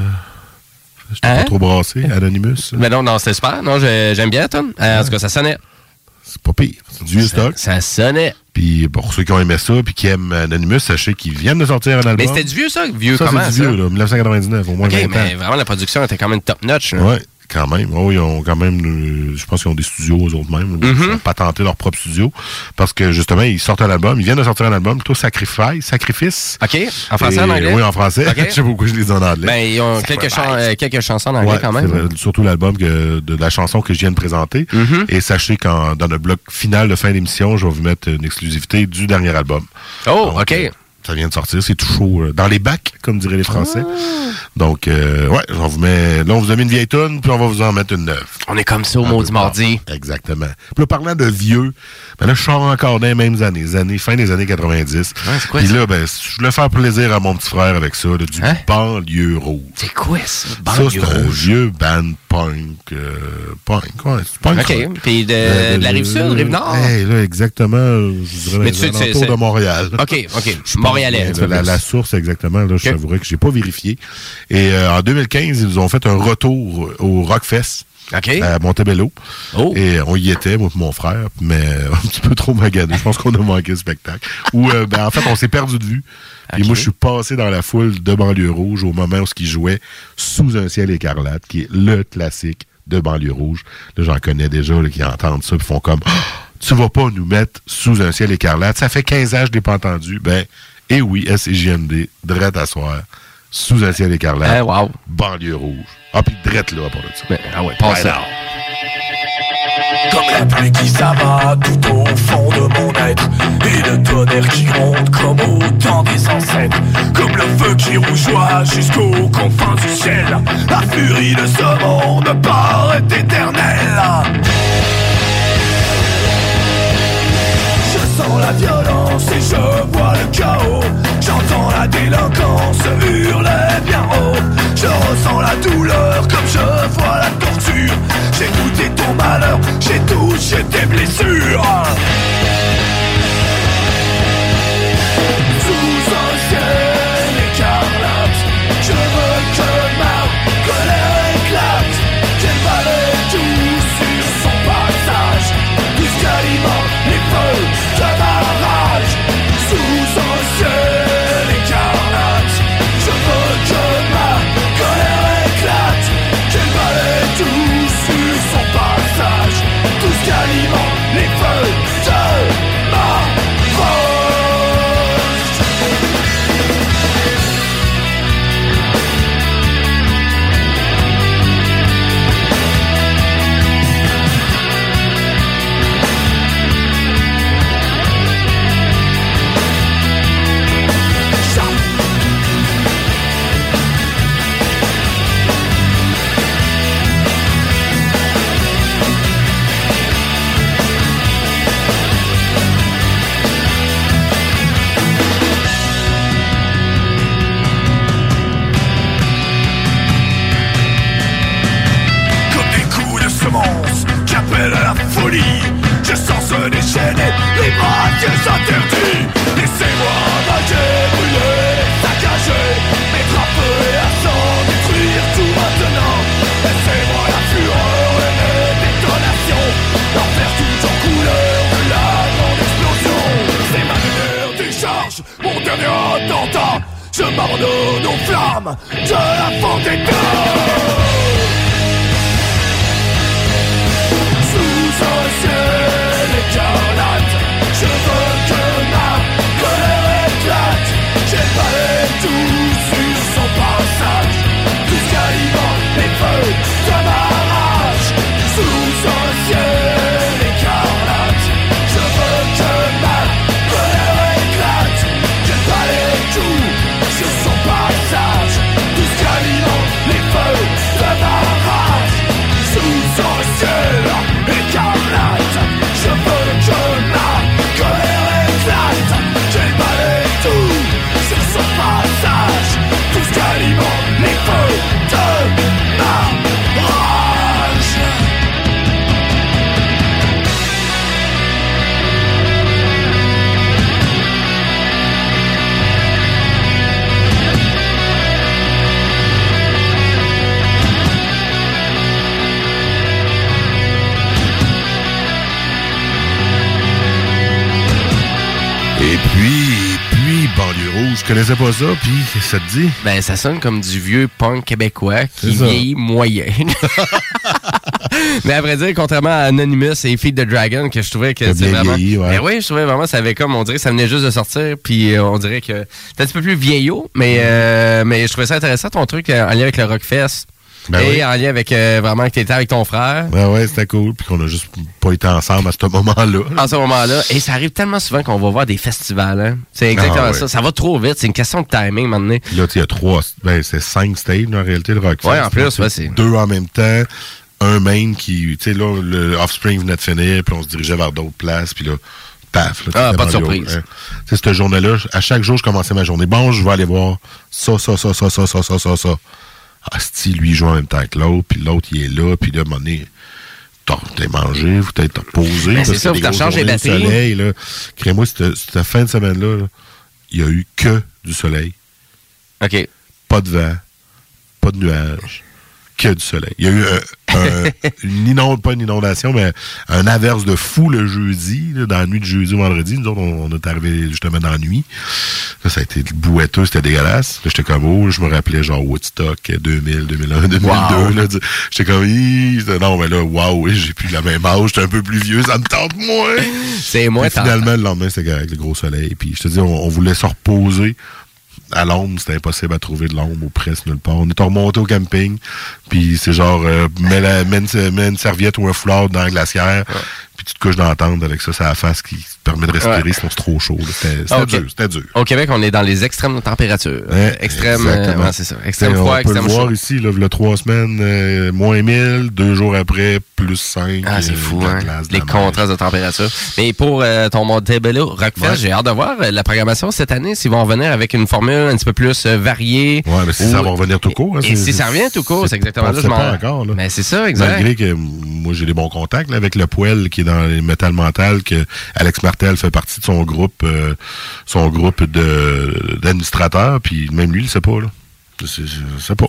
J'étais Hein? pas trop brassé, Anonymous. Mais non, non, c'était super. Non, j'ai- j'aime bien, Tom. Euh, en tout cas, ça sonnait. C'est pas pire. C'est du vieux stock. Ça sonnait. Puis pour ceux qui ont aimé ça, puis qui aiment Anonymous, sachez qu'ils viennent de sortir un album. Mais c'était du vieux, ça? Vieux ça, comment, c'est ça? du vieux, là, 1999, au moins OK, 20 mais ans. vraiment, la production était quand même top-notch. Ouais, quand même. Oh, ils ont quand même, euh, je pense qu'ils ont des studios eux autres mêmes. Mhm. Ils ont patenté leur propre studio. Parce que justement, ils sortent un album. Ils viennent de sortir un album, plutôt Sacrifice. Sacrifice. OK? En français, Et- en anglais? Oui, en français. OK. (laughs) je sais pourquoi je les en anglais. Ben, ils ont quelques, chan- euh, quelques chansons en anglais Ouais, quand même. surtout l'album de la chanson que je viens de présenter. Mhm. Et sachez qu'en dans le bloc final de fin d'émission, je vais vous mettre une exclusivité du dernier album. Oh, Donc, OK. euh, ça vient de sortir, c'est tout chaud euh, dans les bacs, comme diraient les Français. Ah. Donc, euh, ouais, on vous met, là, on vous a mis une vieille tonne, puis on va vous en mettre une neuve. On est comme ça au tard. mardi. Exactement. Puis là, parlant de vieux, ben là, je sors encore dans les mêmes années, les années fin des années 90. c'est quoi Puis ça? là, ben, je voulais faire plaisir à mon petit frère avec ça, là, du Hein? banlieue rouge. C'est quoi ça? Ça, Banlieue c'est un vieux band punk. euh, punk, ouais, c'est punk. OK. rock. Puis de, Euh, de la rive sud, rive nord? hey, là, exactement, je dirais Mais les tu alentours de Montréal. OK, OK. (laughs) Je Montréalais. la, la source, exactement, là, je OK. t'avouerais que j'ai pas vérifié. Et euh, en 2015, ils nous ont fait un retour au Rockfest à Montebello. Oh. Et on y était, moi et mon frère, mais euh, (laughs) un petit peu trop magané. Je pense qu'on a manqué le spectacle. Ou euh, ben, en fait, on s'est perdu de vue. Et moi, je suis passé dans la foule de Banlieue Rouge au moment où ils jouaient Sous un ciel écarlate, qui est le classique de Banlieue Rouge. Là, j'en connais déjà là, qui entendent ça et font comme Ah, (gasps) Tu vas pas nous mettre Sous un ciel écarlate. Ça fait 15 ans que je l'ai pas entendu. Ben, et oui, SCJMD, drette à soir, Sous un ciel écarlate, Eh, wow. Banlieue Rouge. Ah, puis drette là, pour ça. Mais- ah ouais, passe non. Comme la pluie qui s'abat tout au fond de mon être Et le tonnerre qui gronde comme au temps des ancêtres Comme le feu qui rougeoie jusqu'aux confins du ciel La furie de ce monde paraît éternelle Je sens la violence et je vois le chaos. J'entends la délinquance hurler bien haut. Je ressens la douleur comme je vois la torture. J'ai goûté ton malheur, j'ai touché tes blessures Je sens se déchaîner les braquages interdits. Laissez-moi ravager, brûler, saccager, mettre à et à détruire tout maintenant. Laissez-moi la fureur et les détonations, en faire tout en couleur de la grande explosion. C'est ma dernière décharge, mon dernier attentat. Je m'abandonne aux flammes de la vendetta. Connaissais pas ça, puis ça te dit? Ben, ça sonne comme du vieux punk québécois qui vieillit moyen. (laughs) Mais à vrai dire, contrairement à Anonymous et Feed the Dragon, que je trouvais que c'est vraiment. vieilli, ouais. Ben oui, je trouvais vraiment, ça avait comme, on dirait que ça venait juste de sortir, puis euh, on dirait que c'est un petit peu plus vieillot, mais, euh, mais je trouvais ça intéressant ton truc euh, en lien avec le Rockfest. Ben et oui. en lien avec euh, vraiment que tu étais avec ton frère. Ouais, ouais, c'était cool, puis qu'on a juste pas été ensemble à ce moment-là. En ce moment-là, et ça arrive tellement souvent qu'on va voir des festivals. Hein? C'est exactement Ah ouais. ça. Ça va trop vite. C'est une question de timing, maintenant. Là, il y a trois, ben, c'est cinq stages, en réalité, le Rockfest. Ouais, en plus, ouais, c'est- Deux en même temps, un main qui, tu sais, là, le Offspring venait de finir, puis on se dirigeait vers d'autres places, puis là, paf. Là, Ah, pas de surprise. haut, hein. Cette journée-là, à chaque jour, je commençais ma journée. Bon, je vais aller voir ça, ça, ça, ça, ça, ça, ça, ça, ça. Asti, lui, il joue en même temps que l'autre, puis l'autre, il est là, puis là, à un moment donné, t'as t'as mangé, vous t'as t'as posé. Ben, c'est ça, vous grosses changé les batteries. soleil, là. Crée-moi, cette, cette fin de semaine-là, là, il y a eu que du soleil OK. pas de vent, pas de nuages, que du soleil. Il y a eu euh, un- une inondation, pas une inondation, mais un averse de fou le jeudi, là, dans la nuit de jeudi au vendredi. Nous autres, on, on est arrivé justement dans la nuit. Là, ça a été bouetteux, c'était dégueulasse. J'étais comme, oh, je me rappelais genre Woodstock 2000, 2001, 2002. Wow. J'étais comme, non, mais là, waouh, oui, j'ai plus la même âge, j'étais un peu plus vieux, ça me tente moins. C'est moi, finalement, le lendemain, c'était correct, le gros soleil. Puis je te dis, on, on voulait se reposer à l'ombre. C'était impossible à trouver de l'ombre ou presque nulle part. On est remonté au camping. Puis c'est genre, euh, mets, une, serviette ou un foulard dans la glacière. Tu te couches dans la tente avec ça, c'est la face qui te permet de respirer, Ouais. sinon c'est trop chaud. C'était Ah, dur, c'était dur. Au Québec, on est dans les extrêmes de température. Ouais, extrême, euh, exactement. ouais, c'est ça. Extrême T'sais, froid, on peut extrême le voir chaud. ici, là, a trois semaines, euh, moins 1000, deux jours après, plus 5. Ah, c'est fou, hein? Les contrastes de température. Mais pour euh, ton Montebello Rockfest, j'ai hâte de voir euh, la programmation cette année, s'ils vont revenir avec une formule un petit peu plus euh, variée. Ouais, mais si Ou- ça va revenir tout court. hein, Et si ça revient tout court, c'est exactement là. je pas encore, là. Mais c'est ça, exact. Malgré que moi j'ai des bons contacts là, avec le poêle qui est dans les Metal Mental, que Alex Martel fait partie de son groupe euh, son groupe de d'administrateurs, puis même lui il sait pas là. Je sais- pas.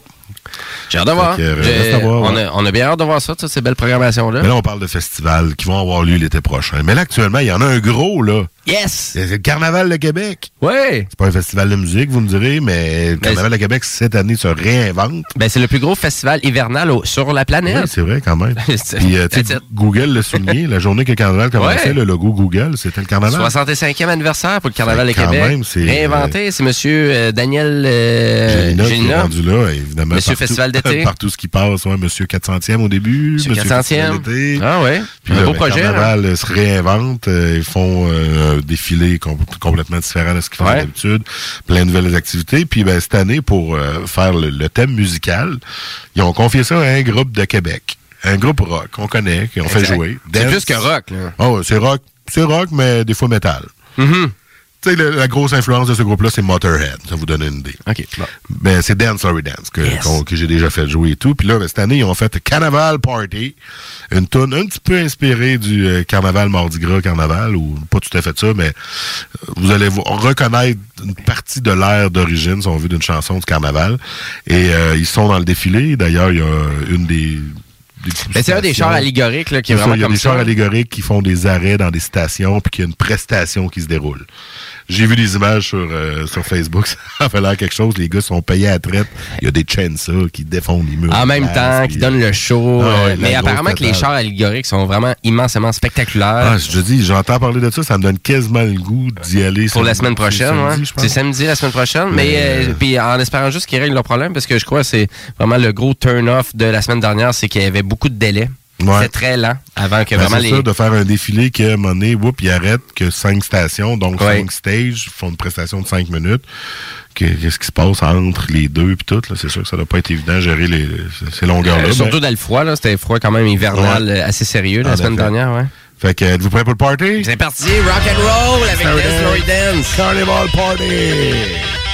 J'ai hâte de voir. Que, euh, voir, on, ouais. a, on a bien hâte de voir ça, toutes ces belles programmations-là. Mais là on parle de festivals qui vont avoir lieu l'été prochain. Mais là actuellement, il y en a un gros là. Yes! C'est le Carnaval de Québec. Ouais! C'est pas un festival de musique, vous me direz, mais le Carnaval de Québec cette année se réinvente. Ben, c'est le plus gros festival hivernal au- sur la Oui, planète. c'est vrai quand même. (laughs) Puis, euh, tu sais. Google l'a souligné, la journée que le carnaval commençait, Ouais. le logo Google, c'était le carnaval. 65e anniversaire pour le Carnaval Ben, de quand Québec. même, c'est- Réinventé, c'est monsieur euh, Daniel euh, Gélina qui est Gélina. rendu là, évidemment. Monsieur partout- Festival d'été. (laughs) Partout ce qui passe, ouais, Monsieur 400e au début. Monsieur 400e. Festival d'été. Ah ouais. Puis un là, beau ben, projet. hein. Carnaval euh, se réinvente. euh, ils font euh, un défilé com- complètement différent de ce qu'ils font Ouais. d'habitude. Plein de nouvelles activités. Puis ben, cette année, pour euh, faire le, le thème musical, ils ont confié ça à un groupe de Québec. Un groupe rock qu'on connaît, qui ont fait jouer. C'est plus que rock. Là. Ouais, c'est rock. C'est rock, mais des fois métal. Mhm. Tu sais, la grosse influence de ce groupe-là, c'est Motorhead. Ça vous donne une idée. OK. bon. Ben, c'est Dance Sorry Dance que, Yes. que j'ai déjà fait jouer et tout. Puis là, ben, cette année, ils ont fait Carnaval Party, une tune un petit peu inspirée du euh, Carnaval Mardi Gras Carnaval, ou pas tout à fait ça, mais euh, vous allez vo- reconnaître une partie de l'air d'origine, si on veut, d'une chanson du Carnaval. Et euh, ils sont dans le défilé. D'ailleurs, il y a une des... Ben, c'est un des chars allégoriques là, qui est vraiment il y a comme des ça. chars allégoriques qui font des arrêts dans des stations, puis qu'il y a une prestation qui se déroule. J'ai vu des images sur, euh, sur Facebook, (laughs) ça fait l'air quelque chose. Les gars sont payés à la traite. Il y a des chainsaws qui défendent les murs. En même place, temps, qui donnent le show. Ah ouais, euh, mais apparemment que les chars allégoriques sont vraiment immensément spectaculaires. Ah, je te dis, j'entends parler de ça, ça me donne quasiment le goût d'y aller. pour la semaine prochaine, ouais. C'est samedi la semaine prochaine, mais, euh, puis en espérant juste qu'ils règlent leur problème, parce que je crois que c'est vraiment le gros turn-off de la semaine dernière, c'est qu'il y avait beaucoup de délais. Ouais. C'était très lent avant que Ben, vraiment c'est les. ça, de faire un défilé qui, à un moment donné, whoop, il arrête que cinq stations, donc Ouais. cinq stages, font une prestation de cinq minutes. Que- Qu'est-ce qui se passe entre les deux puis tout, c'est sûr que ça doit pas être évident de gérer les, ces longueurs-là. Euh, surtout dans le froid, là, c'était froid quand même hivernal, Ouais. euh, assez sérieux la semaine effet. dernière, ouais. Fait que, êtes-vous prêts pour le party? C'est parti, rock and roll avec. Dance Dance. Carnival Party!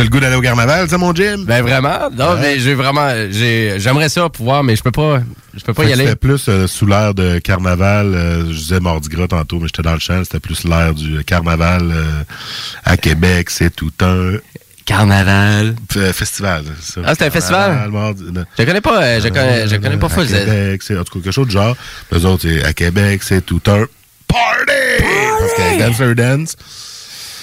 Donne-tu le goût d'aller au carnaval, ça, mon Jim? Ben vraiment, non, mais j'ai vraiment, j'ai, j'aimerais ça pouvoir, mais je peux pas, je peux pas Fait y aller. C'était plus euh, sous l'air de carnaval. euh, je disais Mardi Gras tantôt, mais j'étais dans le champ. C'était plus l'air du carnaval euh, à Québec. C'est tout un Carnaval. festival. ça. Ah, c'est un festival? Carnaval. Je connais pas, je connais, je connais pas full. Québec, c'est en tout cas quelque chose de genre. Les autres, c'est à Québec, c'est tout un party! Parce que Dancer Dance,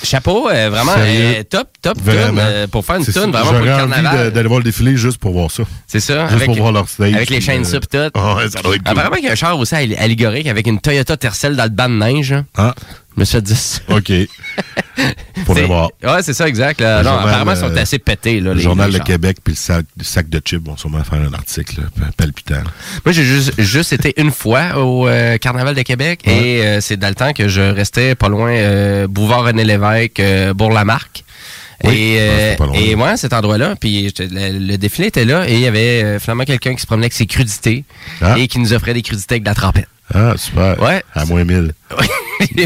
Chapeau, euh, vraiment, euh, top, top vraiment. tune, euh, pour faire une ça. tune, vraiment pour le carnaval. d'aller voir le défilé juste pour voir ça. C'est ça, Juste avec, pour voir leur stage. avec les chaînes euh, sup tout. (laughs) ouais, ça doit être cool. Apparemment qu'il y a un char aussi allégorique avec une Toyota Tercel dans le banc de neige. hein. Ah, Je me suis fait dire ça. OK. (laughs) Faudrait voir. Ouais, c'est ça, exact. là. Non, journal, apparemment, ils sont euh, assez pétés. Là, Le les- Journal de. Québec puis le sac, le sac de chips vont sûrement faire un article là, palpitant. Moi, j'ai juste, juste été une fois au euh, Carnaval de Québec Ouais. et euh, c'est dans le temps que je restais pas loin euh, Boulevard-René-Lévesque, euh, Bourg-Lamarque. Oui, Et, euh, et moi, cet endroit-là, puis le, le défilé était là et il y avait euh, finalement quelqu'un qui se promenait avec ses crudités Ah. et qui nous offrait des crudités avec de la trompette. Ah, super. Ouais. À moins 1000. (laughs)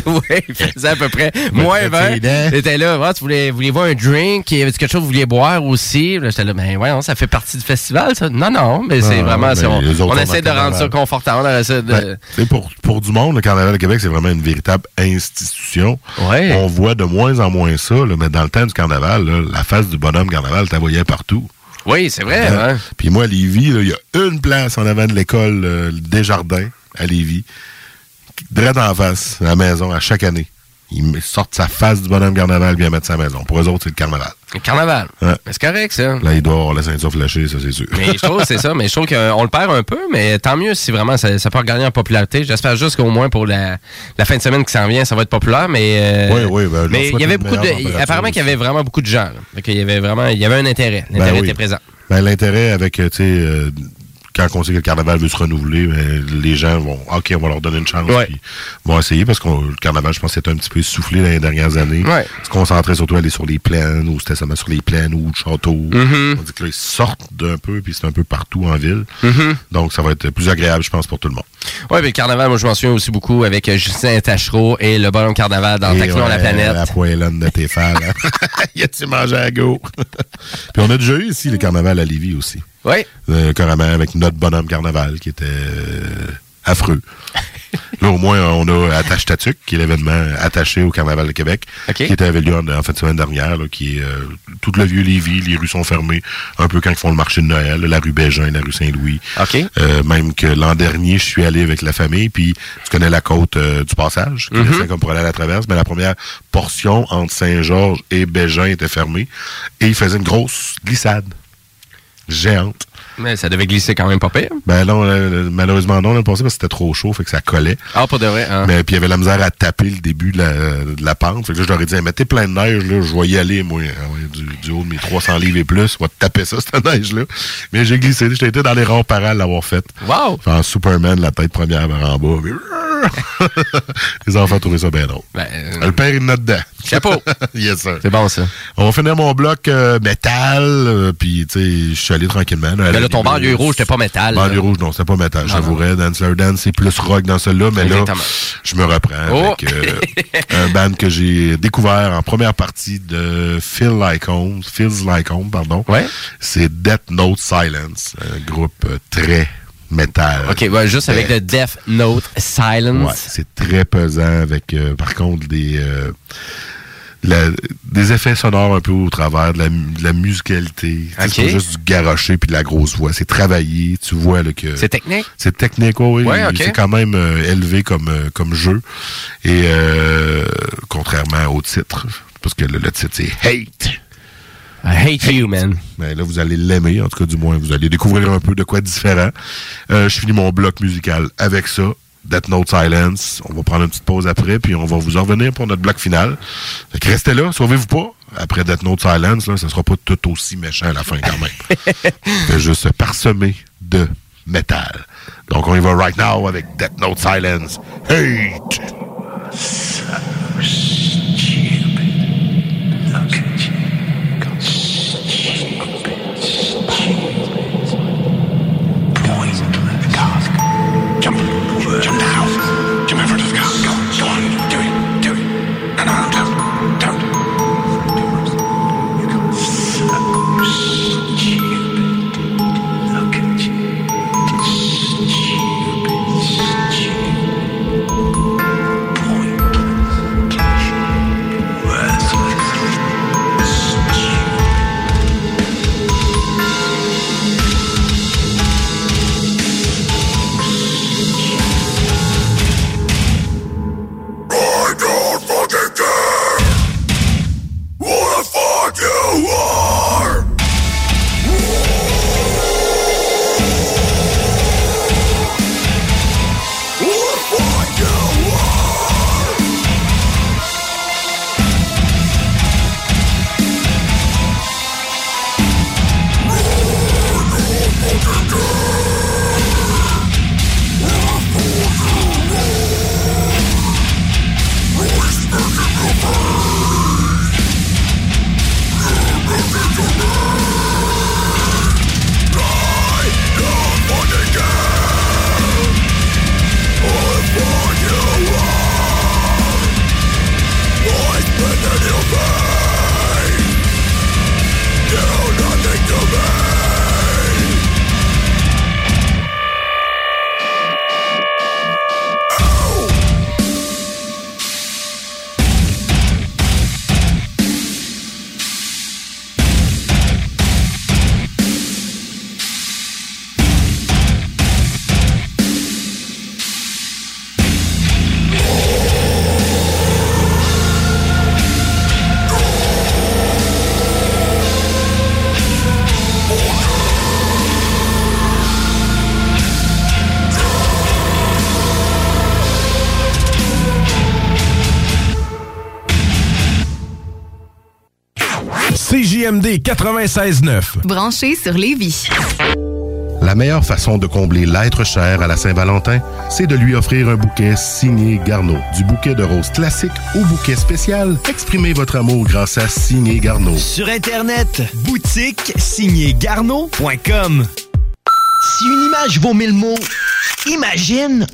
ouais, il faisait à peu près (laughs) moins fais 20. tes dents. Il était là, tu voulais, voulez voir un drink, il y avait quelque chose que vous vouliez boire aussi. J'étais là, ben ouais, ça fait partie du festival, ça. Non, non, mais c'est vraiment, on, on essaie de rendre ça confortable. On essaie de... Ben, tu sais, pour, pour du monde, le Carnaval de Québec, c'est vraiment une véritable institution. Ouais. On voit de moins en moins ça, là, mais dans le temps du Carnaval, là, la face du bonhomme Carnaval, tu la voyais partout. Oui, c'est vrai. Hein? Puis moi, à Lévis, il y a une place en avant de l'école euh, Desjardins, à Lévis, direct en face, à la maison, à chaque année. Ils sortent sa face du bonhomme Carnaval bien mettre sa maison. Pour eux autres, c'est le Carnaval. Le carnaval. Ouais. Mais c'est correct, ça. Là, il doit avoir la ceinture flashée, ça, c'est sûr. Mais je trouve, c'est ça, mais je trouve qu'on le perd un peu, mais tant mieux si vraiment ça, ça peut regagner en popularité. J'espère juste qu'au moins pour la, la fin de semaine qui s'en vient, ça va être populaire, mais. euh, Oui, oui, ben, mais il y avait beaucoup de. Apparemment qu'il y avait vraiment beaucoup de gens. là. Fait qu'il y avait vraiment. Il y avait un intérêt. L'intérêt Ben oui. était présent. Ben, l'intérêt avec, euh, tu sais, euh, quand on sait que le carnaval veut se renouveler, ben, les gens vont, OK, on va leur donner une chance, Ouais. puis vont essayer, parce que le carnaval, je pense, c'était un petit peu essoufflé dans les dernières années. Ouais. Se concentrer surtout à aller sur les plaines, ou c'était seulement sur les plaines, ou le château. Mm-hmm. On dit que là, ils sortent d'un peu, puis c'est un peu partout en ville. Mm-hmm. Donc, ça va être plus agréable, je pense, pour tout le monde. Oui, mais le carnaval, moi, je m'en souviens aussi beaucoup avec euh, Justin Tachereau et le ballon carnaval dans Et Taquinons la ouais, planète. La poêlonne de hein. (laughs) (laughs) y a-tu mangé à go? (laughs) puis on a déjà eu ici le carnaval à Lévis aussi. Oui. Euh, carrément avec notre bonhomme carnaval qui était euh, affreux. (laughs) Là, au moins, on a Attache Tatuc, qui est l'événement attaché au Carnaval de Québec, qui était avait lieu en, en fin de semaine dernière, là, qui est euh, tout le vieux Lévis, les rues sont fermées, un peu quand ils font le marché de Noël, là, la rue Bégin, la rue Saint-Louis. Euh, même que l'an dernier, je suis allé avec la famille, puis tu connais la côte euh, du Passage, qui Mm-hmm. descend comme pour aller à la traverse, mais la première portion entre Saint-Georges et Bégin était fermée, et il faisait une grosse glissade géante. Mais ça devait glisser quand même pas pire. Ben non, euh, malheureusement non, l'année passée, parce que c'était trop chaud, fait que ça collait. Ah, pas de vrai. Hein? Mais puis il y avait la misère à taper le début de la, de la pente. Fait que là, je leur ai dit, mettez plein de neige, là, je vais y aller, moi, Ah du, du haut de mes 300 livres et plus, on va taper ça, (laughs) cette neige-là. Mais j'ai glissé, j'étais dans les rangs parents à l'avoir fait. Wow! En Superman, la tête première en bas. (laughs) Les enfants trouvaient ça bien drôle. Ben, euh, Le père, il note dedans. Chapeau. (laughs) yes, sir. c'est bon, ça. On va finir mon bloc euh, métal, euh, puis tu sais, je suis allé tranquillement. Mais là, ton banlieue rouge, c'était pas métal. Banlieue rouge, non, c'était pas métal, j'avouerais. Dancer Dance, c'est plus rock dans celui-là, mais Exactement. là, je me reprends Oh! avec un band que j'ai découvert en première partie de Feel Like Home, Feels Like Home, pardon. Ouais. C'est Death Note Silence, un groupe très métal. OK, ouais, juste avec le Death Note Silence. Ouais, c'est très pesant avec, euh, par contre, des, euh, la- des effets sonores un peu au travers de la, de la musicalité. C'est juste du garoché puis de la grosse voix. C'est travaillé. Tu vois là, que C'est technique? c'est technique, oui. Ouais, ok. C'est quand même euh, élevé comme, comme jeu. Et contrairement au titre, parce que le, le titre c'est Hate. I hate you, man. Ben là, vous allez l'aimer, en tout cas, du moins, vous allez découvrir un peu de quoi différent. Euh, je finis mon bloc musical avec ça. Death Note Silence. On va prendre une petite pause après, puis on va vous en revenir pour notre bloc final. Fait que restez là, sauvez-vous pas. Après Death Note Silence, là, ça sera pas tout aussi méchant à la fin quand même. (laughs) C'est juste parsemé de métal. Donc on y va right now avec Death Note Silence. Hate! CJMD 96.9. Branché sur Lévis. La meilleure façon de combler l'être cher à la Saint-Valentin, c'est de lui offrir un bouquet signé Garneau. Du bouquet de roses classique au bouquet spécial, exprimez votre amour grâce à Signé Garneau. Sur Internet, boutique garneau.com. Si une image vaut mille mots, imagine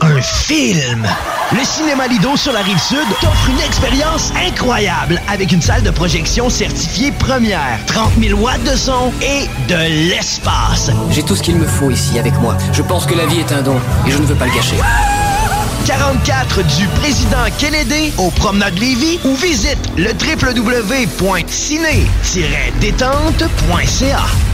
un film. Le Cinéma Lido sur la rive sud t'offre une expérience incroyable avec une salle de projection certifiée première, 30 000 watts de son et de l'espace. J'ai tout ce qu'il me faut ici avec moi. Je pense que la vie est un don et je ne veux pas le gâcher. 44 du président Kennedy au Promenade Lévis ou visite le www.ciné-détente.ca.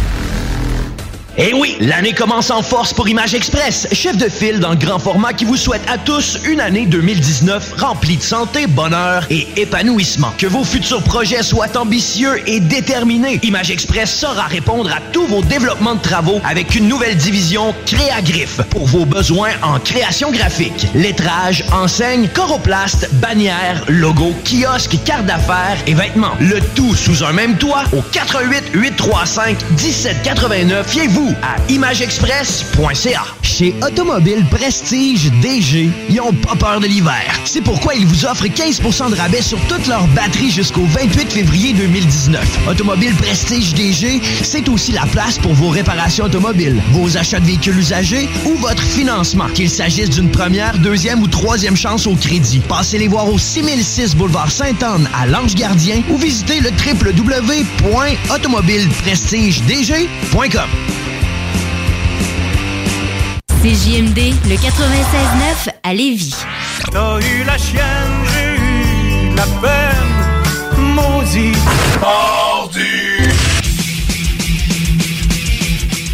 Et oui, l'année commence en force pour Image Express, chef de file dans le grand format qui vous souhaite à tous une année 2019 remplie de santé, bonheur et épanouissement. Que vos futurs projets soient ambitieux et déterminés, Image Express saura répondre à tous vos développements de travaux avec une nouvelle division Créagriffe pour vos besoins en création graphique, lettrage, enseigne, coroplaste, bannière, logo, kiosque, carte d'affaires et vêtements. Le tout sous un même toit au 88 835 1789. Fiez-vous à imageexpress.ca. Chez Automobile Prestige DG, ils ont pas peur de l'hiver. C'est pourquoi ils vous offrent 15% de rabais sur toutes leurs batteries jusqu'au 28 février 2019. Automobile Prestige DG, c'est aussi la place pour vos réparations automobiles, vos achats de véhicules usagés ou votre financement, qu'il s'agisse d'une première, deuxième ou troisième chance au crédit. Passez les voir au 6006 boulevard Sainte-Anne à l'Ange-Gardien ou visitez le www.automobileprestigedg.com. CJMD, le 96.9 à Lévis. T'as eu la chienne, j'ai eu la peine, maudit. Mordu!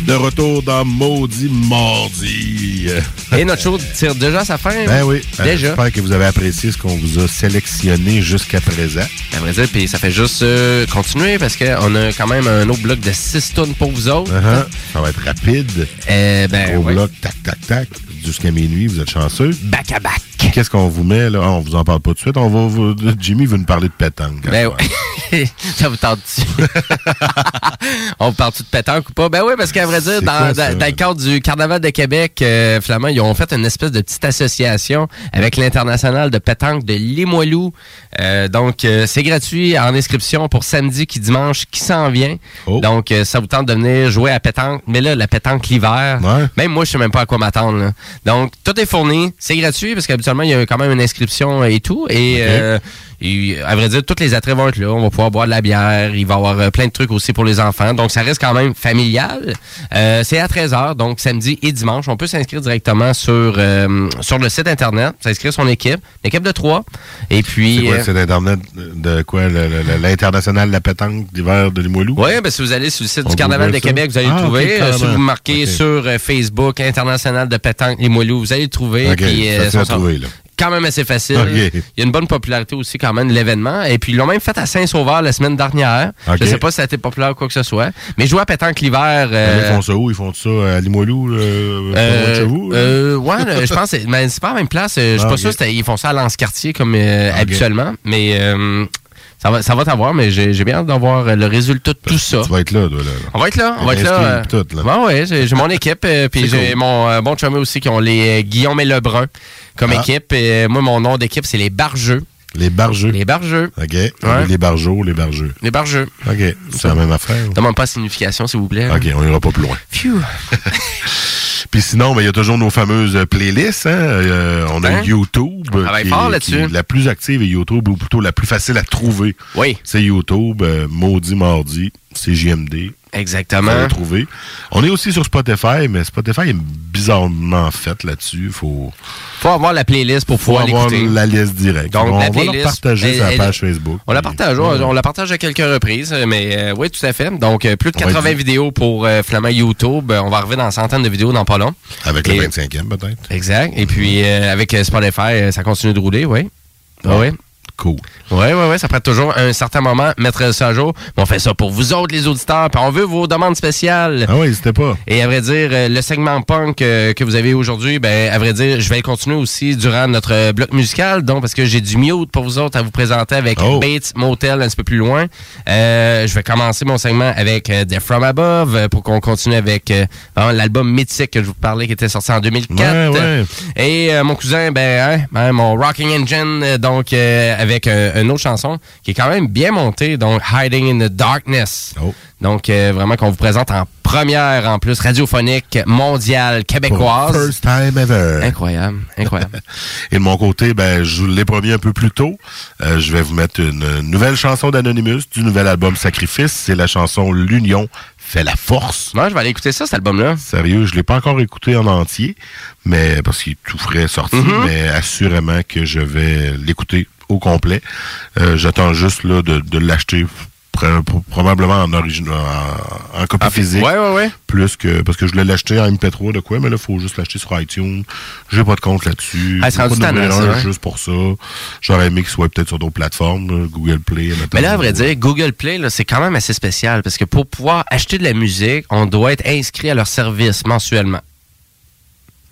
De retour dans Maudit Mardi. Et notre show tire déjà sa fin. Ben oui. Euh, Déjà. J'espère que vous avez apprécié ce qu'on vous a sélectionné jusqu'à présent. À vrai dire, puis ça fait juste euh, continuer parce qu'on a quand même un autre bloc de 6 tonnes pour vous autres. Uh-huh. Ça va être rapide. Euh, ben, Au ouais. bloc, tac, tac, tac, jusqu'à minuit, vous êtes chanceux. Back à back. Qu'est-ce qu'on vous met, là? Ah, on vous en parle pas tout de suite. On va vous- Jimmy veut nous parler de pétanque. Ben ouais. (laughs) ça vous tente-tu? (laughs) On parle de pétanque ou pas? Ben oui, parce qu'à vrai dire, dans, quoi, ça? dans- dans le cadre du Carnaval de Québec, euh, finalement, ils ont fait une espèce de petite association avec l'International de pétanque de Limoilou. Euh, donc, euh, c'est gratuit en inscription pour samedi qui dimanche qui s'en vient. Oh. Donc, euh, ça vous tente de venir jouer à pétanque. Mais là, la pétanque l'hiver, même moi, je sais même pas à quoi m'attendre. Donc, tout est fourni. C'est gratuit parce qu'habituellement, il y a quand même une inscription et tout. Et, euh, et, à vrai dire, tous les attraits vont être là. On va pouvoir boire de la bière. Il va y avoir euh, plein de trucs aussi pour les enfants. Donc, ça reste quand même familial. Euh, c'est à 13h, donc samedi et dimanche. On peut s'inscrire directement sur, euh, sur le site Internet, s'inscrire son équipe, une équipe de trois. Et puis... C'est quoi, euh, c'est Internet de quoi? le- le- le- L'International de la pétanque d'hiver de Limoilou? Oui, ben, si vous allez sur le site On du Carnaval de ça? Québec, vous allez Ah, le ok, trouver. Euh, si vous marquez sur euh, Facebook International de pétanque Limoilou, vous allez le trouver. Ok, Puis, facile sont- à trouver, là. Quand même assez facile. Il y a une bonne popularité aussi quand même de l'événement. Et puis ils l'ont même fait à Saint-Sauveur la semaine dernière. Ok. Je sais pas si ça a été populaire ou quoi que ce soit. Mais jouer à pétanque l'hiver... euh, Ils font ça où? Ils font ça à Limoilou, euh, là? euh, ouais, je pense que c'est- mais c'est pas la même place. Euh, Je suis Ah, pas ok. sûr qu'ils font ça à Lance-Cartier comme euh, Ok. habituellement. Mais euh, ça va, ça va t'avoir, mais j'ai bien hâte d'avoir euh, le résultat de tout ça. Tu vas être là, toi, là. On va être là, on va être là. Euh, tout, là. Ouais, ouais, j'ai mon équipe, euh, puis j'ai cool. mon euh, bon chumé aussi qui ont les euh, Guillaume et Lebrun comme Ah. équipe. Et, euh, moi, mon nom d'équipe, c'est les Bargeux. Les bargeux. Les Bargeux. OK. Les bargeaux, les bargeux. Les Bargeux. OK. C'est la même affaire. Demande pas la signification, s'il vous plaît. OK, on ira pas plus loin. Phew. (laughs) Puis sinon, ben, il y a toujours nos fameuses euh, playlists. Hein? Euh, on a Hein? YouTube. On travaille qui est- fort là-dessus. La plus active est YouTube, ou plutôt la plus facile à trouver. Oui. C'est YouTube, euh, Maudit Mardi, c'est JMD. Exactement. Vous allez trouver. On est aussi sur Spotify, mais Spotify est bizarrement fait là-dessus. Faut, Faut avoir la playlist pour faut pouvoir avoir l'écouter. la liste directe. Donc, on la va leur partager elle- sur la page Facebook. On la partage, on, on la partage à quelques reprises, mais euh, oui, tout à fait. Donc, euh, plus de On va 80 être- vidéos pour euh, YouTube. Euh, On va arriver dans centaines de vidéos dans pas long. Avec Et- le 25e, peut-être. Exact. Et puis, euh, avec Spotify, ça continue de rouler, oui. Ah oui. Cool. Oui, oui, oui, ça prête toujours un certain moment mettre ça à jour. On fait ça pour vous autres, les auditeurs, puis on veut vos demandes spéciales. Ah oui, n'hésitez pas. Et à vrai dire, euh, le segment punk euh, que vous avez aujourd'hui, ben, à vrai dire, je vais le continuer aussi durant notre bloc musical, donc parce que j'ai du mute pour vous autres à vous présenter avec Oh. Bates Motel un petit peu plus loin. Euh, je vais commencer mon segment avec Death From Above pour qu'on continue avec euh, l'album mythique que je vous parlais qui était sorti en 2004. Ouais, ouais. Et euh, mon cousin, ben, hein, hein, mon Rocking Engine, donc avec une autre chanson qui est quand même bien montée, donc Hiding in the Darkness. Oh. Donc euh, vraiment qu'on vous présente en première en plus radiophonique mondiale québécoise. First time ever. Incroyable, incroyable. (laughs) Et de mon côté, ben, je vous l'ai promis un peu plus tôt. euh, je vais vous mettre une nouvelle chanson d'Anonymous du nouvel album Sacrifice. C'est la chanson L'Union fait la force. Moi, je vais aller écouter ça, cet album-là. Sérieux, je l'ai pas encore écouté en entier, mais parce qu'il est tout frais sorti, Mhm. mais assurément que je vais l'écouter au complet. Euh, J'attends juste là de, de l'acheter pr- pr- probablement en origine en, en copie physique. Ah, Ouais, ouais, ouais. Plus que parce que je voulais l'acheter en MP3 de quoi, mais là, il faut juste l'acheter sur iTunes. J'ai pas de compte là-dessus. Ah, pas juste pour ça. J'aurais aimé qu'il soit peut-être sur d'autres plateformes, là, Google Play. Mais là, à vrai dire, Google Play, c'est quand même assez spécial parce que pour pouvoir acheter de la musique, on doit être inscrit à leur service mensuellement.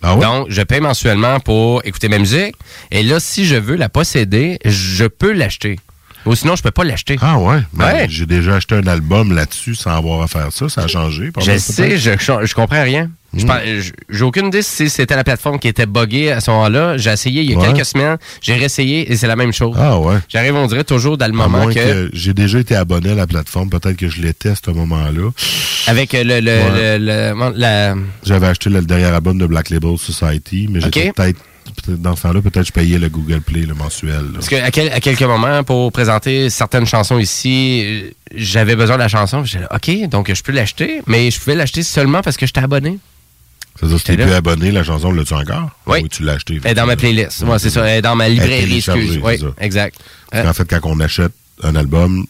Ah? Donc, je paye mensuellement pour écouter ma musique. Et là, si je veux la posséder, je peux l'acheter. Ou sinon, je peux pas l'acheter. Ah ouais? Ben, Ouais. J'ai déjà acheté un album là-dessus sans avoir à faire ça. Ça a changé. Je sais, je, je comprends rien. Je je- J'ai aucune idée si c'était la plateforme qui était buggée à ce moment-là. J'ai essayé il y a Ouais. quelques semaines, j'ai réessayé et c'est la même chose. Ah ouais. J'arrive, on dirait, toujours dans le À moment que, que j'ai déjà été abonné à la plateforme, peut-être que je l'étais à ce moment-là. avec le, le, le- Ouais. le- le- la- J'avais acheté le dernier album de Black Label Society, mais j'étais peut-être dans ce temps-là, peut-être je payais le Google Play, le mensuel. là. Parce que à, quel- à quelques moments, pour présenter certaines chansons ici, euh, j'avais besoin de la chanson. Là, OK, donc je peux l'acheter, mais je pouvais l'acheter seulement parce que j'étais abonné. C'est-à-dire, si t'es plus abonné, la chanson, l'as-tu encore? Oui. Ou tu l'as acheté? Elle est dans ma playlist. Ouais, c'est ça. Elle est dans ma librairie, excuse. Oui, exact. Parce qu'en fait, quand on achète un album,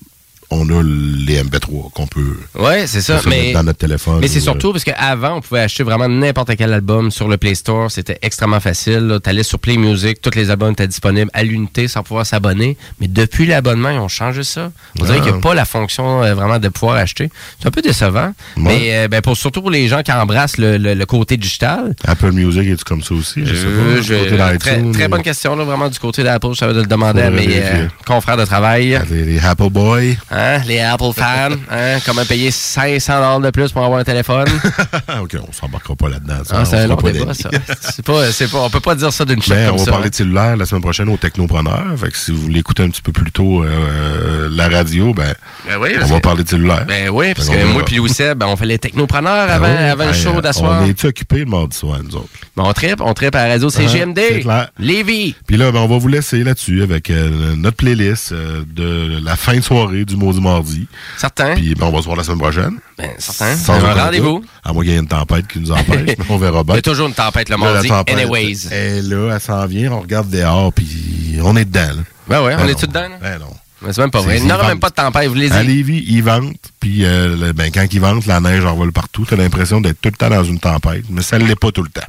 on a les MP3 qu'on peut Oui, c'est ça. Mais, dans notre téléphone. mais c'est ou, euh, surtout parce qu'avant, on pouvait acheter vraiment n'importe quel album sur le Play Store. C'était extrêmement facile. Tu allais sur Play Music, tous les albums étaient disponibles à l'unité sans pouvoir s'abonner. Mais depuis l'abonnement, ils ont changé ça. On dirait qu'il n'y a pas la fonction euh, vraiment de pouvoir acheter. C'est un peu décevant. Mais euh, ben, pour, surtout pour les gens qui embrassent le, le- le côté digital. Apple Music, est-tu comme ça aussi? Je sais pas. je- du côté très, bonne question, là, vraiment, du côté d'Apple. Je savais de le demander à mes confrères de travail. Les, les Apple Boys. Hein, les Apple fans. hein, comment payer 500 de plus pour avoir un téléphone? (laughs) OK, on s'embarquera pas là-dedans. ça. Ah, On c'est un long pas débat, ça. (laughs) C'est pas, c'est pas, on peut pas dire ça d'une chute Ben, comme on va ça. parler hein. de cellulaire la semaine prochaine au Technopreneur. Fait que si vous voulez écouter un petit peu plus tôt euh, la radio, ben, Ben oui, on va parler de cellulaire. Ben oui, parce que moi puis Louis ben, on fait les technopreneurs Ben avant, oui, avant le ben, show euh, d'asseoir. On est occupé le mardi soir, nous autres. Ben, on tripe, on tripe à la radio c'est CGMD. clair. Lévis. Puis là, ben, on va vous laisser là-dessus avec euh, notre playlist euh, de la fin de soirée du Maudit Mardi. Certain. Puis ben, on va se voir la semaine prochaine. Ben, certain. Sans Un aucun rendez-vous. À moins qu'il y ait une tempête qui nous empêche, (laughs) mais on verra bien. Il y a toujours une tempête le Là, la mardi. tempête Anyways. est là, elle s'en vient, on regarde dehors, puis on est dedans. Là. Ben ouais, on Ben est-tu dedans? là? Ben non. Ben, c'est même pas vrai. Il n'y aura vente. même pas de tempête, vous les À. Lévis, ils ventent, puis euh, ben, quand ils ventent, la neige en vole partout. T'as l'impression d'être tout le temps dans une tempête, mais ça ne l'est pas tout le temps.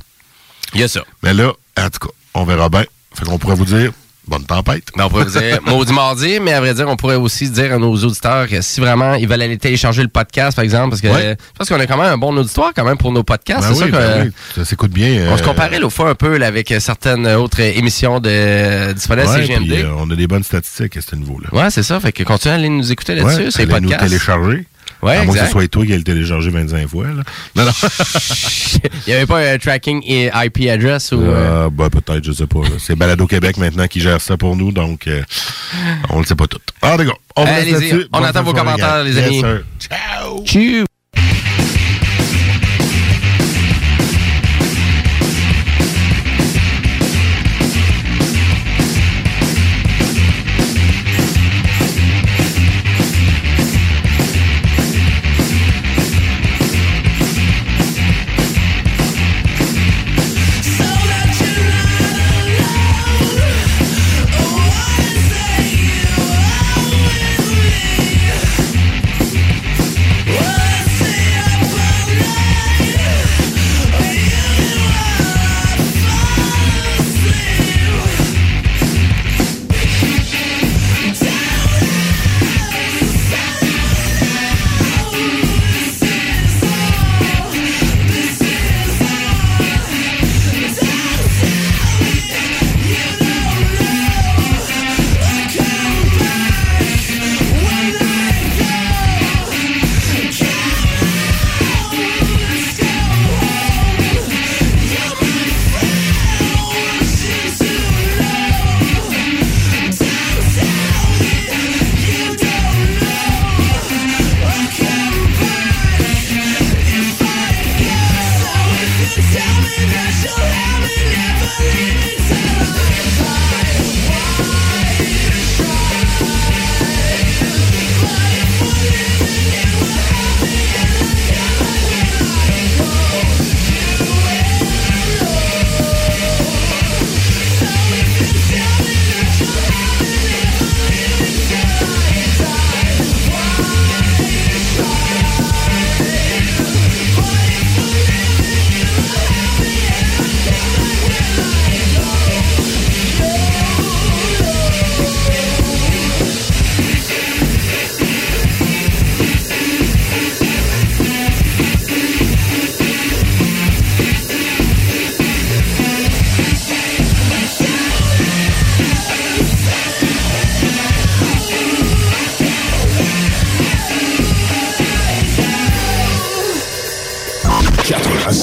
Il y a ça. Mais là, en tout cas, on verra bien. Fait qu'on pourrait vous dire, bonne tempête. Ben, on pourrait vous dire (laughs) maudit mardi, mais à vrai dire, on pourrait aussi dire à nos auditeurs que si vraiment ils veulent aller télécharger le podcast, par exemple, parce que Ouais. je pense qu'on a quand même un bon auditoire quand même pour nos podcasts. Ben c'est sûr oui, que ben oui, ça s'écoute bien. on se euh, comparait l'autre fois un peu là, avec certaines autres émissions de disponibles ouais, CGMD. puis, euh, on a des bonnes statistiques à ce niveau-là. Ouais, c'est ça. Fait que continuez à aller nous écouter là-dessus, Ouais, c'est allez nous podcasts. télécharger. Ouais, à moins que ce soit toi qui ait le téléchargé 25 fois. Là. Non, non. (laughs) Il n'y avait pas un tracking et IP address ou. euh, Euh, ben, peut-être, je sais pas. C'est Balado Québec maintenant qui gère ça pour nous, donc euh, on le sait pas tout. Ah, d'accord. On on attend vos commentaires, les amis. Ciao! Tchou!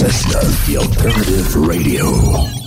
Cessna, the alternative radio.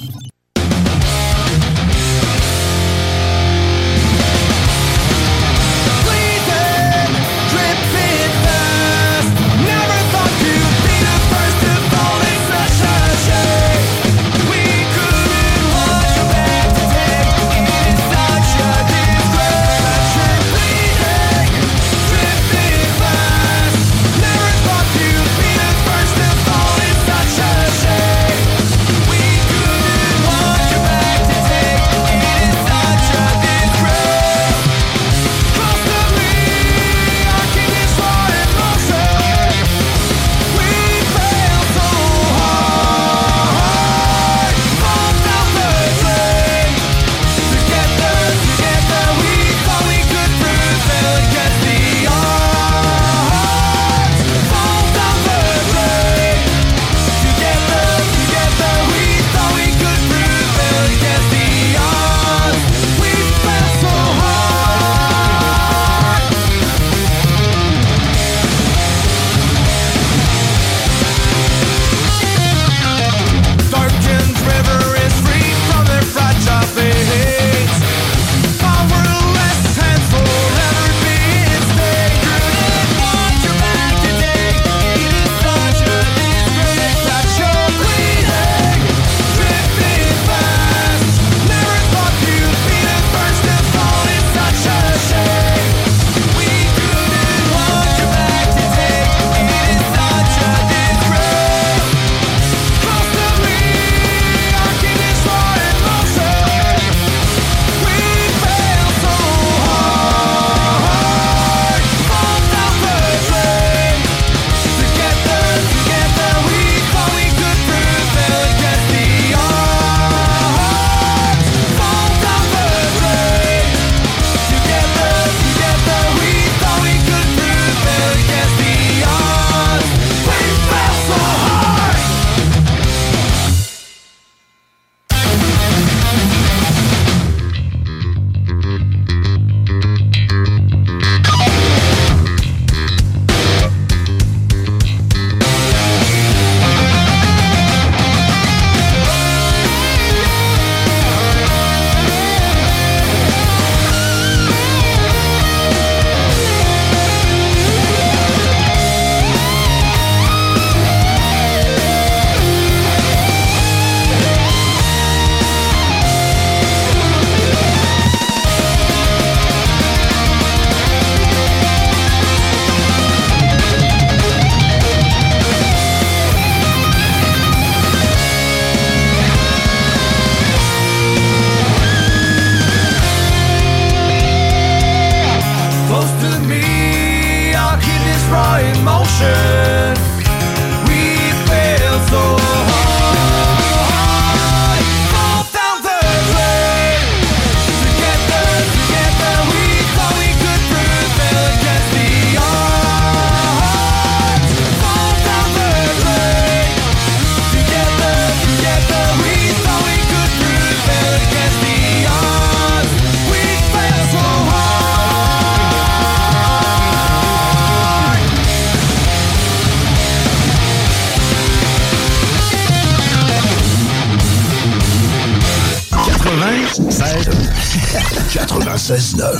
16-9.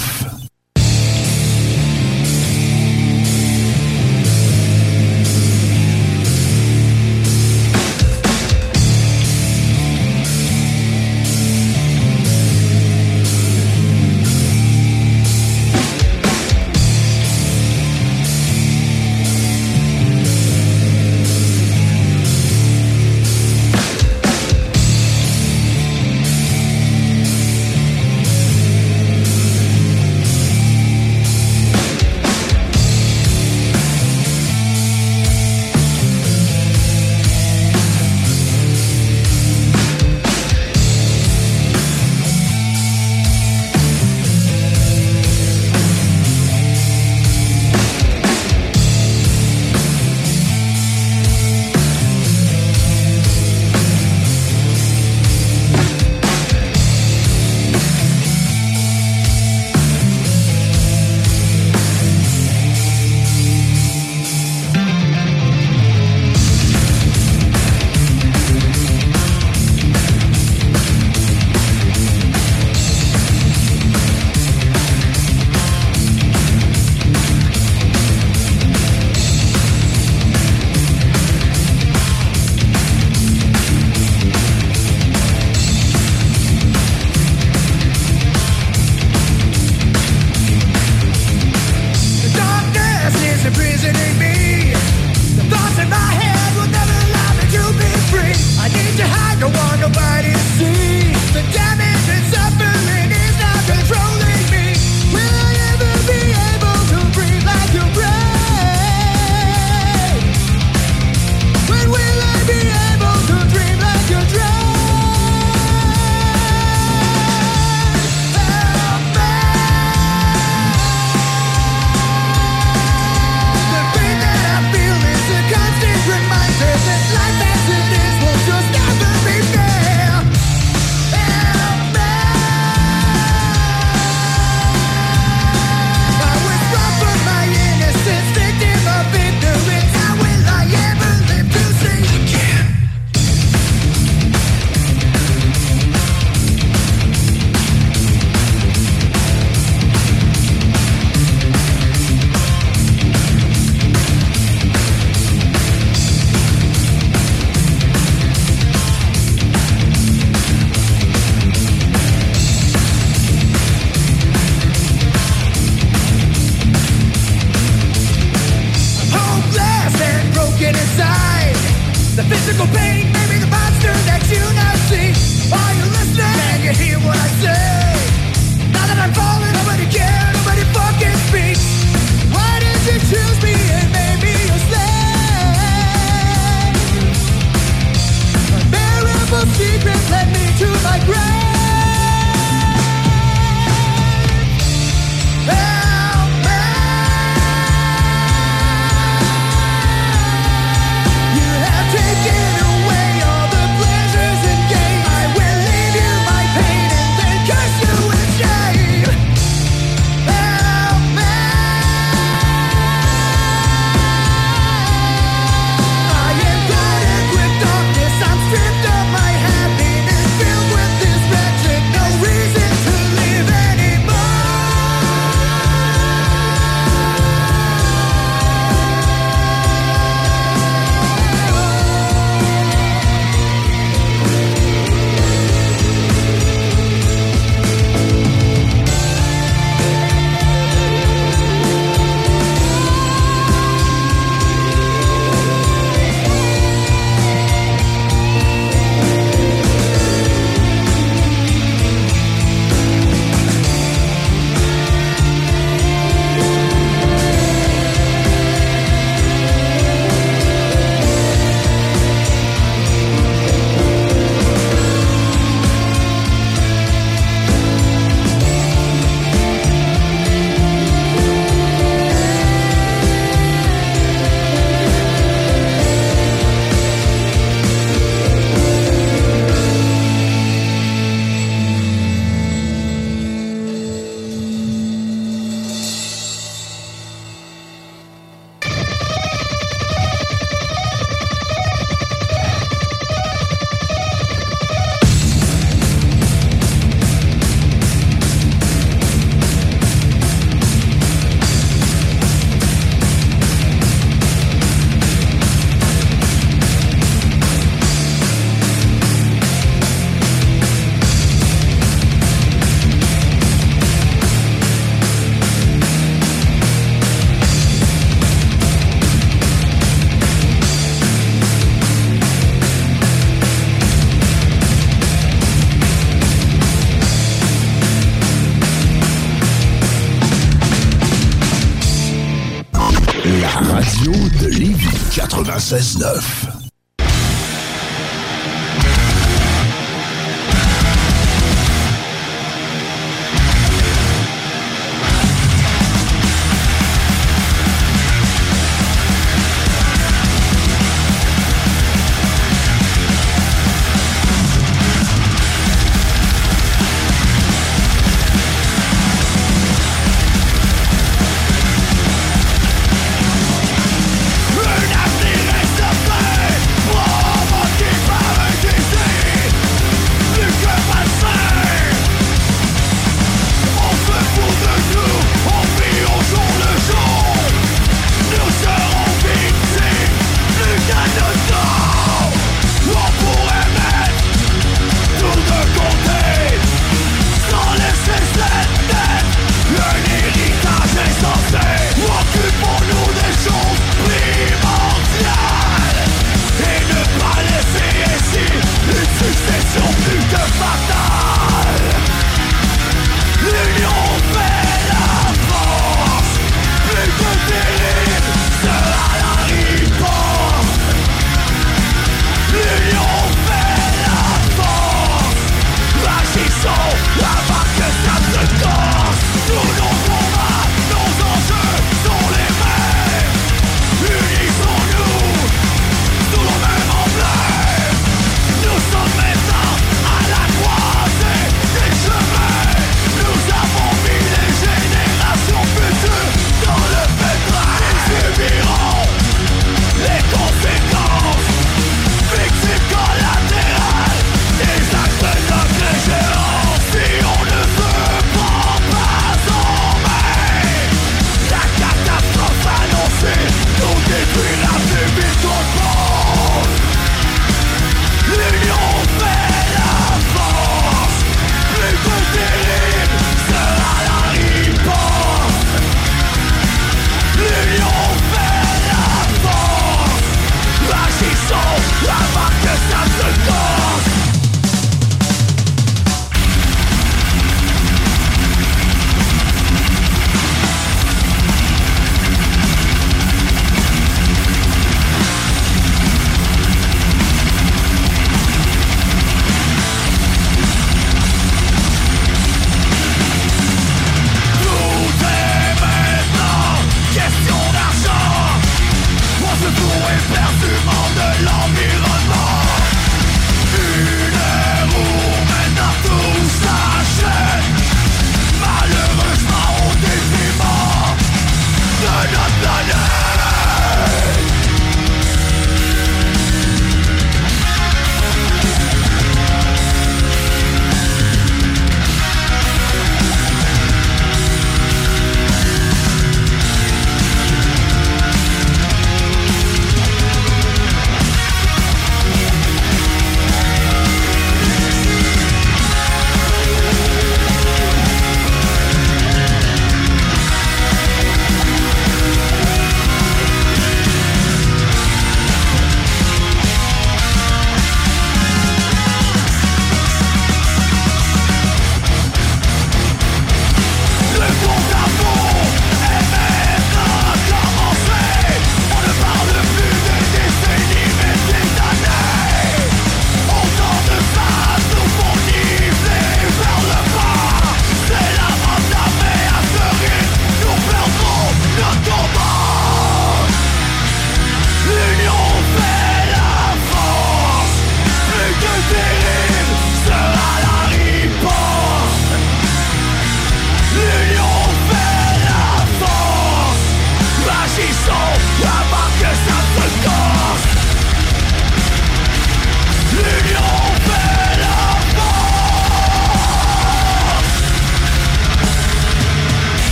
Radio de Lévis 96.9.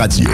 Radio.